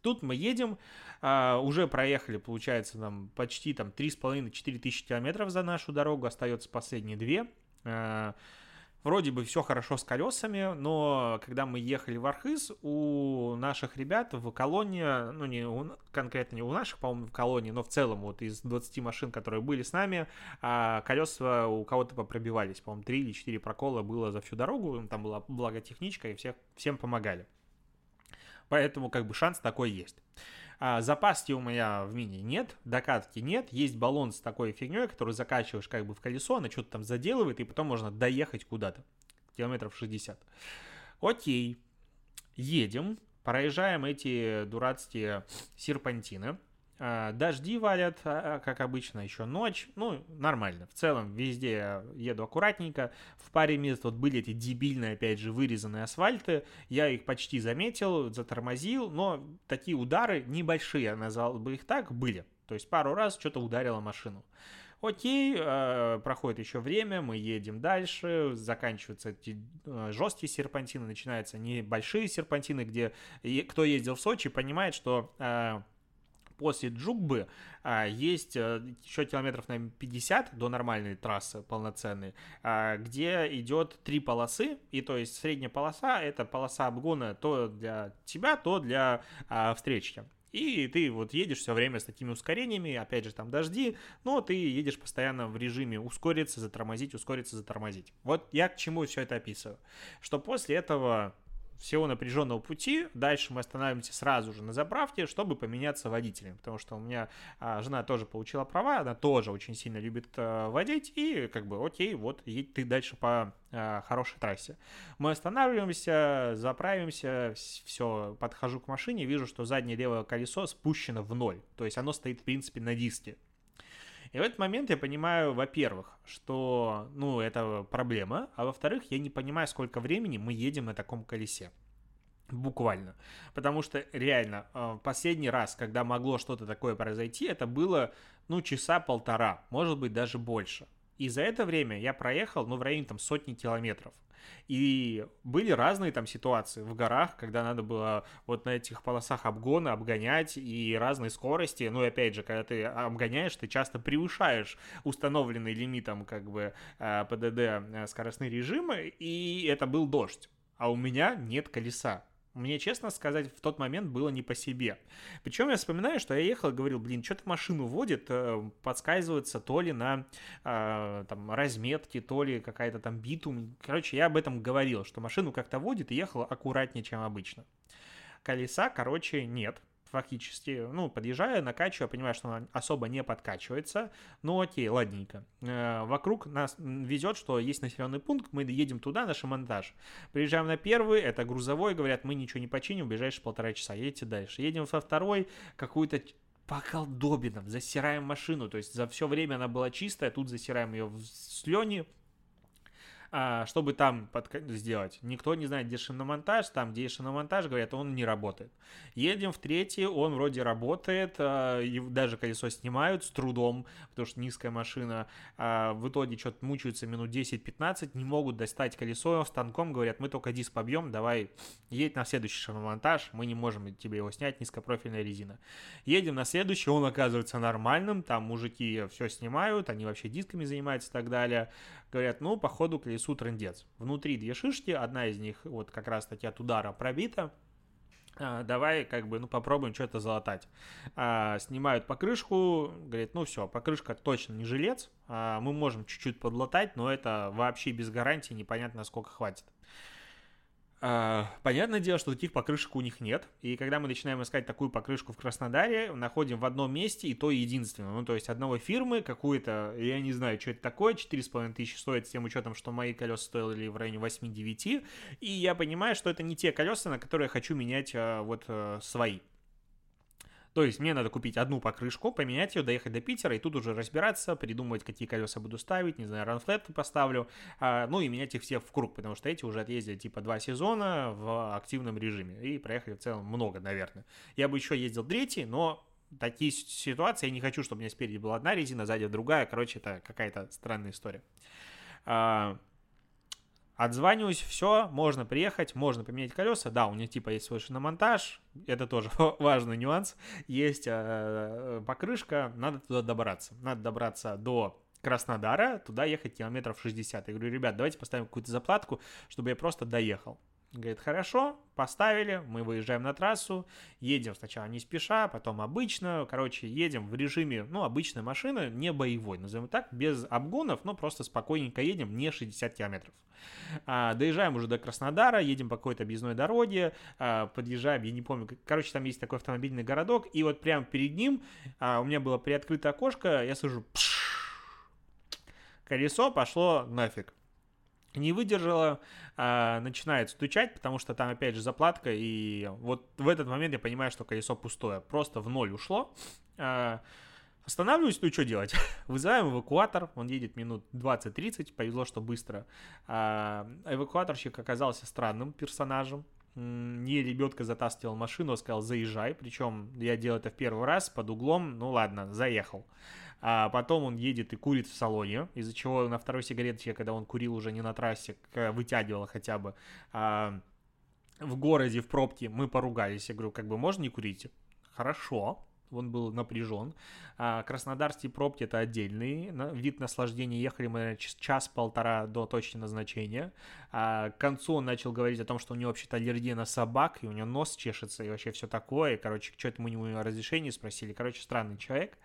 Тут мы едем, а, уже проехали, получается, там почти там 3,5-4 тысячи километров за нашу дорогу, остается последние две. А, Вроде бы все хорошо с колесами, но когда мы ехали в Архыз, у наших ребят в колонии, ну не у, конкретно не у наших, по-моему, в колонии, но в целом вот из 20 машин, которые были с нами, а, колеса у кого-то попробивались. По-моему, 3 или 4 прокола было за всю дорогу, там была благотехничка и всех, всем помогали. Поэтому как бы шанс такой есть. А, запаски у меня в мини нет, докатки нет, есть баллон с такой фигней, который закачиваешь как бы в колесо, она что-то там заделывает, и потом можно доехать куда-то, километров 60. Окей, едем, проезжаем эти дурацкие серпантины, дожди валят, а, а, как обычно, еще ночь. Ну, нормально. В целом, везде еду аккуратненько. В паре мест вот были эти дебильные, опять же, вырезанные асфальты. Я их почти заметил, затормозил, но такие удары небольшие, я назвал бы их так, были. То есть пару раз что-то ударило машину. Окей, э, проходит еще время, мы едем дальше, заканчиваются эти э, жесткие серпантины, начинаются небольшие серпантины, где кто ездил в Сочи, понимает, что э, после Джугбы а, есть а, еще километров на 50 до нормальной трассы полноценной, а, где идет три полосы, и то есть средняя полоса это полоса обгона то для тебя, то для а, встречки. И ты вот едешь все время с такими ускорениями, опять же там дожди, но ты едешь постоянно в режиме ускориться, затормозить, ускориться, затормозить. Вот я к чему все это описываю. Что после этого всего напряженного пути. Дальше мы останавливаемся сразу же на заправке, чтобы поменяться водителем, потому что у меня а, жена тоже получила права, она тоже очень сильно любит а, водить, и как бы, окей, вот едь ты дальше по а, хорошей трассе. Мы останавливаемся, заправимся, все, подхожу к машине, вижу, что заднее левое колесо спущено в ноль, то есть оно стоит, в принципе, на диске. И в этот момент я понимаю, во-первых, что, ну, это проблема, а во-вторых, я не понимаю, сколько времени мы едем на таком колесе. Буквально. Потому что реально, э, последний раз, когда могло что-то такое произойти, это было, ну, часа полтора, может быть, даже больше. И за это время я проехал, ну, в районе там сотни километров. И были разные там ситуации в горах, когда надо было вот на этих полосах обгона обгонять и разные скорости. Ну и опять же, когда ты обгоняешь, ты часто превышаешь установленный лимитом как бы э, ПДД э, скоростные режимы, и это был дождь. А у меня нет колеса. Мне, честно сказать, в тот момент было не по себе. Причем я вспоминаю, что я ехал и говорил, блин, что-то машину водит, э, подсказывается то ли на э, там, разметке, то ли какая-то там битум. Короче, я об этом говорил, что машину как-то водит и ехал аккуратнее, чем обычно. Колеса, короче, нет фактически, ну, подъезжаю, накачиваю, понимаю, что она особо не подкачивается, ну, окей, ладненько. Э, вокруг нас везет, что есть населенный пункт, мы едем туда, на шимонтаж. Приезжаем на первый, это грузовой, говорят, мы ничего не починим, в ближайшие полтора часа, едете дальше. Едем во второй, какую-то по колдобинам, засираем машину, то есть за все время она была чистая, тут засираем ее в слюни, а, чтобы там под... сделать. Никто не знает, где шиномонтаж, там, где шиномонтаж, говорят, он не работает. Едем в третий, он вроде работает, а, даже колесо снимают с трудом, потому что низкая машина. А, в итоге что-то мучаются минут 10-15, не могут достать колесо станком, говорят, мы только диск побьем, давай едь на следующий шиномонтаж, мы не можем тебе его снять, низкопрофильная резина. Едем на следующий, он оказывается нормальным, там мужики все снимают, они вообще дисками занимаются и так далее говорят, ну, походу, колесу трендец. Внутри две шишки, одна из них вот как раз-таки от удара пробита, а, давай как бы, ну, попробуем что-то залатать. А, снимают покрышку, говорит, ну все, покрышка точно не жилец, а, мы можем чуть-чуть подлатать, но это вообще без гарантии, непонятно, сколько хватит. А, понятное дело, что таких покрышек у них нет. И когда мы начинаем искать такую покрышку в Краснодаре, находим в одном месте и то единственное. Ну, то есть одного фирмы, какую-то, я не знаю, что это такое, 4,5 тысячи стоит с тем учетом, что мои колеса стоили в районе 8-9. И я понимаю, что это не те колеса, на которые я хочу менять а, вот а, свои. То есть мне надо купить одну покрышку, поменять ее, доехать до Питера, и тут уже разбираться, придумывать, какие колеса буду ставить, не знаю, ранфлет поставлю, а, ну и менять их всех в круг, потому что эти уже отъездили типа два сезона в активном режиме, и проехали в целом много, наверное. Я бы еще ездил третий, но такие ситуации, я не хочу, чтобы у меня спереди была одна резина, сзади другая, короче, это какая-то странная история. Отзваниваюсь, все, можно приехать, можно поменять колеса. Да, у них типа есть свой шиномонтаж, это тоже [LAUGHS] важный нюанс. Есть э, покрышка, надо туда добраться. Надо добраться до Краснодара, туда ехать километров 60. Я говорю, ребят, давайте поставим какую-то заплатку, чтобы я просто доехал. Говорит, хорошо, поставили, мы выезжаем на трассу, едем сначала не спеша, потом обычно, короче, едем в режиме, ну, обычная машина, не боевой, назовем так, без обгонов, но просто спокойненько едем, не 60 километров. А, доезжаем уже до Краснодара, едем по какой-то объездной дороге, а, подъезжаем, я не помню, короче, там есть такой автомобильный городок, и вот прямо перед ним а, у меня было приоткрыто окошко, я слышу, колесо пошло нафиг не выдержала, а, начинает стучать, потому что там опять же заплатка, и вот в этот момент я понимаю, что колесо пустое, просто в ноль ушло. А, останавливаюсь, ну что делать? [LAUGHS] Вызываем эвакуатор, он едет минут 20-30, повезло, что быстро. А, эвакуаторщик оказался странным персонажем, не ребенка затаскивал машину, сказал, заезжай, причем я делал это в первый раз под углом, ну ладно, заехал а потом он едет и курит в салоне, из-за чего на второй сигарете, когда он курил уже не на трассе, вытягивало хотя бы, а, в городе, в пробке, мы поругались. Я говорю, как бы можно не курить? Хорошо, он был напряжен. А, Краснодарские пробки это отдельный вид наслаждения. Ехали мы час-полтора до точки назначения. А, к концу он начал говорить о том, что у него вообще-то аллергия на собак, и у него нос чешется, и вообще все такое. Короче, что-то мы у него разрешение спросили. Короче, странный человек.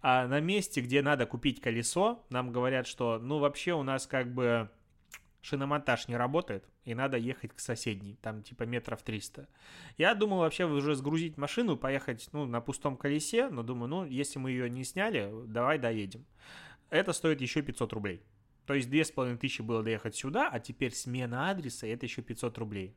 А на месте, где надо купить колесо, нам говорят, что, ну, вообще у нас как бы шиномонтаж не работает, и надо ехать к соседней, там типа метров 300. Я думал вообще уже сгрузить машину, поехать, ну, на пустом колесе, но думаю, ну, если мы ее не сняли, давай доедем. Это стоит еще 500 рублей. То есть 2500 было доехать сюда, а теперь смена адреса, это еще 500 рублей.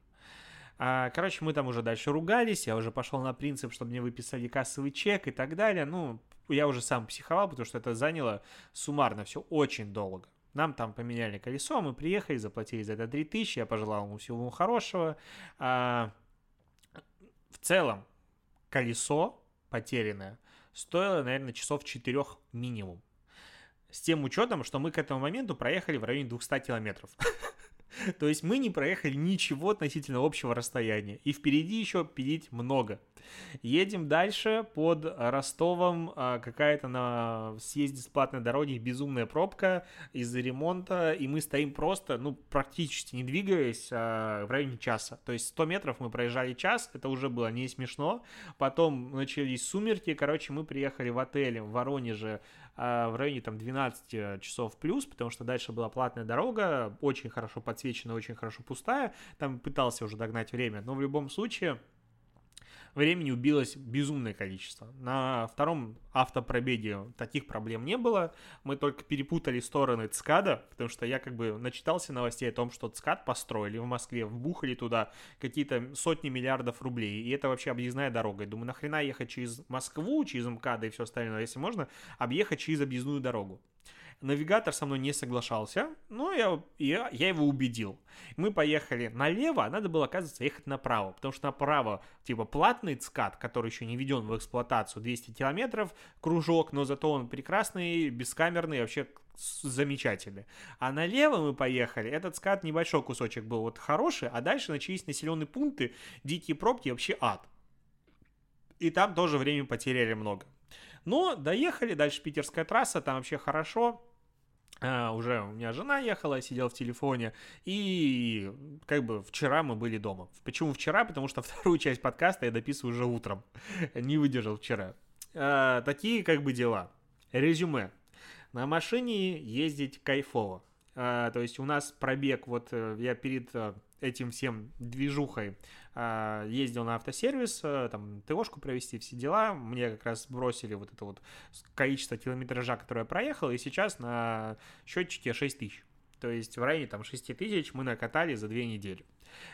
А, короче, мы там уже дальше ругались, я уже пошел на принцип, чтобы мне выписали кассовый чек и так далее. Ну, я уже сам психовал, потому что это заняло суммарно все очень долго. Нам там поменяли колесо, мы приехали, заплатили за это 3000, я пожелал ему всего хорошего. А, в целом, колесо потерянное стоило, наверное, часов 4 минимум. С тем учетом, что мы к этому моменту проехали в районе 200 километров. [LAUGHS] [LAUGHS] То есть мы не проехали ничего относительно общего расстояния. И впереди еще пилить много. Едем дальше под Ростовом. А, какая-то на съезде с платной дороги безумная пробка из-за ремонта. И мы стоим просто, ну, практически не двигаясь а, в районе часа. То есть 100 метров мы проезжали час. Это уже было не смешно. Потом начались сумерки. Короче, мы приехали в отель в Воронеже в районе там 12 часов плюс, потому что дальше была платная дорога, очень хорошо подсвеченная, очень хорошо пустая. Там пытался уже догнать время, но в любом случае времени убилось безумное количество. На втором автопробеге таких проблем не было. Мы только перепутали стороны ЦКАДа, потому что я как бы начитался новостей о том, что ЦКАД построили в Москве, вбухали туда какие-то сотни миллиардов рублей. И это вообще объездная дорога. Я думаю, нахрена ехать через Москву, через МКАД и все остальное, если можно объехать через объездную дорогу. Навигатор со мной не соглашался, но я, я, я его убедил. Мы поехали налево, а надо было, оказывается, ехать направо, потому что направо, типа, платный скат, который еще не введен в эксплуатацию, 200 километров, кружок, но зато он прекрасный, бескамерный, вообще замечательный. А налево мы поехали, этот скат небольшой кусочек был вот хороший, а дальше начались населенные пункты, дикие пробки, вообще ад. И там тоже время потеряли много. Но доехали, дальше питерская трасса, там вообще хорошо. А, уже у меня жена ехала, сидел в телефоне, и как бы вчера мы были дома. Почему вчера? Потому что [LAUGHS] вторую часть подкаста я дописываю уже утром. Не выдержал вчера. А, такие как бы дела. Резюме. На машине ездить кайфово. А, то есть у нас пробег, вот э, я перед э, этим всем движухой ездил на автосервис, э, там, ТОшку провести, все дела. Мне как раз бросили вот это вот количество километража, которое я проехал, и сейчас на счетчике 6 тысяч. То есть в районе там 6 тысяч мы накатали за две недели.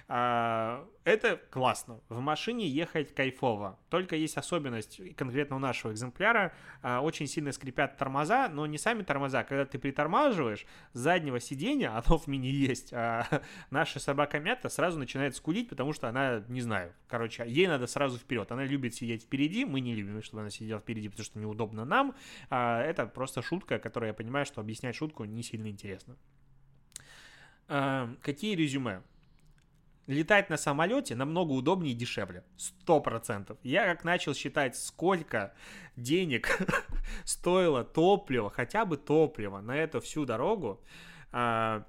А, это классно. В машине ехать кайфово. Только есть особенность конкретно у нашего экземпляра. А, очень сильно скрипят тормоза, но не сами тормоза. Когда ты притормаживаешь, с заднего сиденья, оно в мини есть, а [LAUGHS] наша собака Мята сразу начинает скулить, потому что она, не знаю, короче, ей надо сразу вперед. Она любит сидеть впереди, мы не любим, чтобы она сидела впереди, потому что неудобно нам. Это просто шутка, которая я понимаю, что объяснять шутку не сильно интересно. Какие резюме? летать на самолете намного удобнее и дешевле. Сто процентов. Я как начал считать, сколько денег [LAUGHS] стоило топливо, хотя бы топливо на эту всю дорогу, а,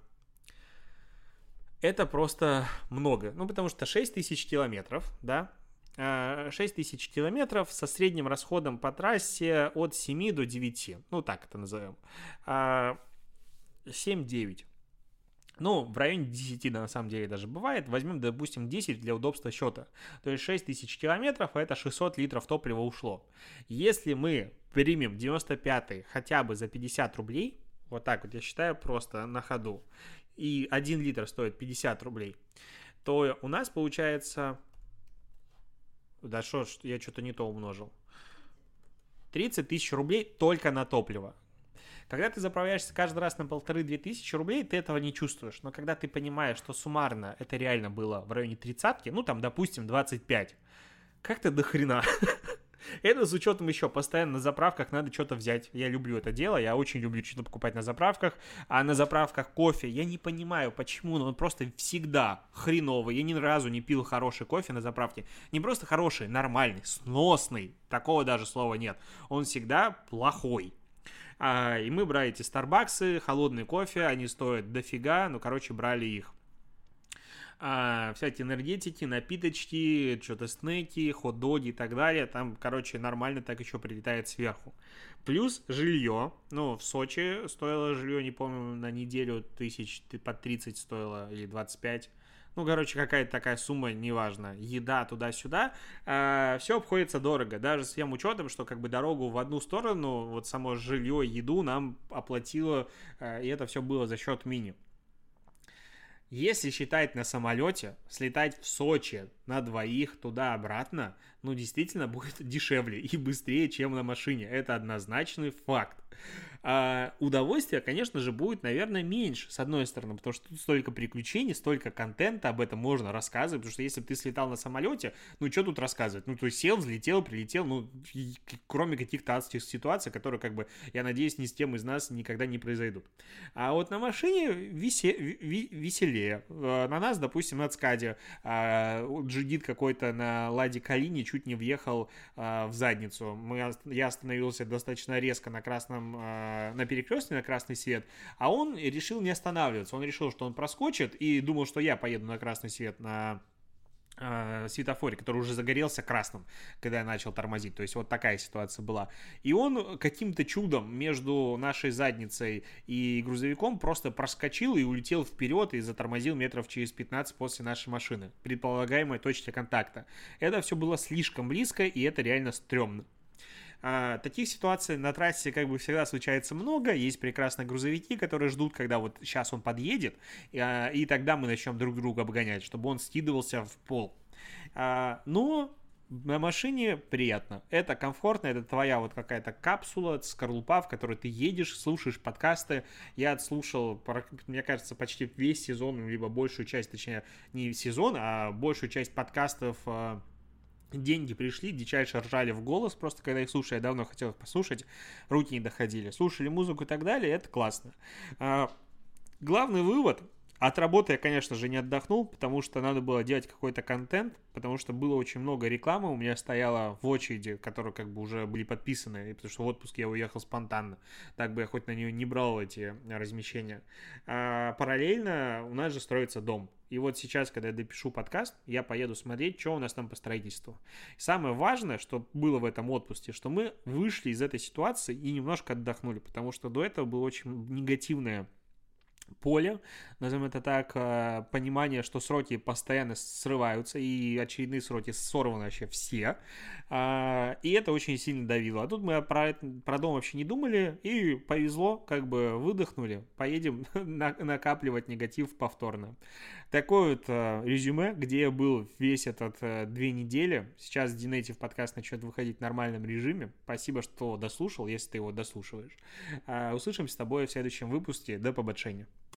это просто много. Ну, потому что 6 тысяч километров, да, 6 а, тысяч километров со средним расходом по трассе от 7 до 9. Ну, так это назовем. 7-9. Ну, в районе 10 на самом деле даже бывает. Возьмем, допустим, 10 для удобства счета. То есть 6000 километров, а это 600 литров топлива ушло. Если мы примем 95 хотя бы за 50 рублей, вот так вот я считаю просто на ходу, и 1 литр стоит 50 рублей, то у нас получается... Да что, я что-то не то умножил. 30 тысяч рублей только на топливо. Когда ты заправляешься каждый раз на полторы-две тысячи рублей, ты этого не чувствуешь. Но когда ты понимаешь, что суммарно это реально было в районе тридцатки, ну там, допустим, 25, как-то до хрена. Это с учетом еще постоянно на заправках надо что-то взять. Я люблю это дело, я очень люблю что-то покупать на заправках. А на заправках кофе, я не понимаю почему, но он просто всегда хреновый. Я ни разу не пил хороший кофе на заправке. Не просто хороший, нормальный, сносный. Такого даже слова нет. Он всегда плохой. А, и мы брали эти Старбаксы, холодный кофе, они стоят дофига, ну, короче, брали их. а, всякие энергетики, напиточки, что-то снеки, хот-доги и так далее. Там, короче, нормально так еще прилетает сверху. Плюс жилье. Ну, в Сочи стоило жилье, не помню, на неделю тысяч по 30 стоило или 25. Ну, короче, какая-то такая сумма, неважно, еда туда-сюда, э, все обходится дорого, даже с тем учетом, что как бы дорогу в одну сторону, вот само жилье, еду нам оплатило, э, и это все было за счет мини. Если считать на самолете, слетать в Сочи на двоих туда-обратно, ну, действительно [LAUGHS] будет дешевле и быстрее, чем на машине. Это однозначный факт а удовольствия, конечно же, будет, наверное, меньше, с одной стороны, потому что тут столько приключений, столько контента, об этом можно рассказывать, потому что если бы ты слетал на самолете, ну, что тут рассказывать? Ну, то есть сел, взлетел, прилетел, ну, кроме каких-то адских ситуаций, которые, как бы, я надеюсь, ни с тем из нас никогда не произойдут. А вот на машине весе, веселее. А, на нас, допустим, на Цкаде а, джигит какой-то на Ладе Калине чуть не въехал а, в задницу. Мы, я остановился достаточно резко на красном на перекрестке на красный свет, а он решил не останавливаться. Он решил, что он проскочит и думал, что я поеду на красный свет на э, светофоре, который уже загорелся красным, когда я начал тормозить. То есть вот такая ситуация была. И он каким-то чудом между нашей задницей и грузовиком просто проскочил и улетел вперед и затормозил метров через 15 после нашей машины, предполагаемой точки контакта. Это все было слишком близко, и это реально стрёмно. А, таких ситуаций на трассе как бы всегда случается много. Есть прекрасные грузовики, которые ждут, когда вот сейчас он подъедет, и, а, тогда мы начнем друг друга обгонять, чтобы он скидывался в пол. А, но на машине приятно. Это комфортно, это твоя вот какая-то капсула, скорлупа, в которой ты едешь, слушаешь подкасты. Я отслушал, мне кажется, почти весь сезон, либо большую часть, точнее, не сезон, а большую часть подкастов Деньги пришли, дичайше ржали в голос, просто когда их слушали, я давно хотел их послушать, руки не доходили. Слушали музыку и так далее, это классно. А, главный вывод, от работы я, конечно же, не отдохнул, потому что надо было делать какой-то контент, потому что было очень много рекламы, у меня стояла в очереди, которые как бы уже были подписаны, потому что в отпуск я уехал спонтанно, так бы я хоть на нее не брал эти размещения. А параллельно у нас же строится дом, и вот сейчас, когда я допишу подкаст, я поеду смотреть, что у нас там по строительству. Самое важное, что было в этом отпуске, что мы вышли из этой ситуации и немножко отдохнули, потому что до этого было очень негативное поле, назовем это так, э, понимание, что сроки постоянно срываются, и очередные сроки сорваны вообще все, а, и это очень сильно давило. А тут мы про, про дом вообще не думали, и повезло, как бы выдохнули, поедем [LAUGHS] накапливать негатив повторно. Такое вот э, резюме, где я был весь этот э, две недели. Сейчас Динейтив подкаст начнет выходить в нормальном режиме. Спасибо, что дослушал, если ты его дослушиваешь. А, услышимся с тобой в следующем выпуске. До побочения.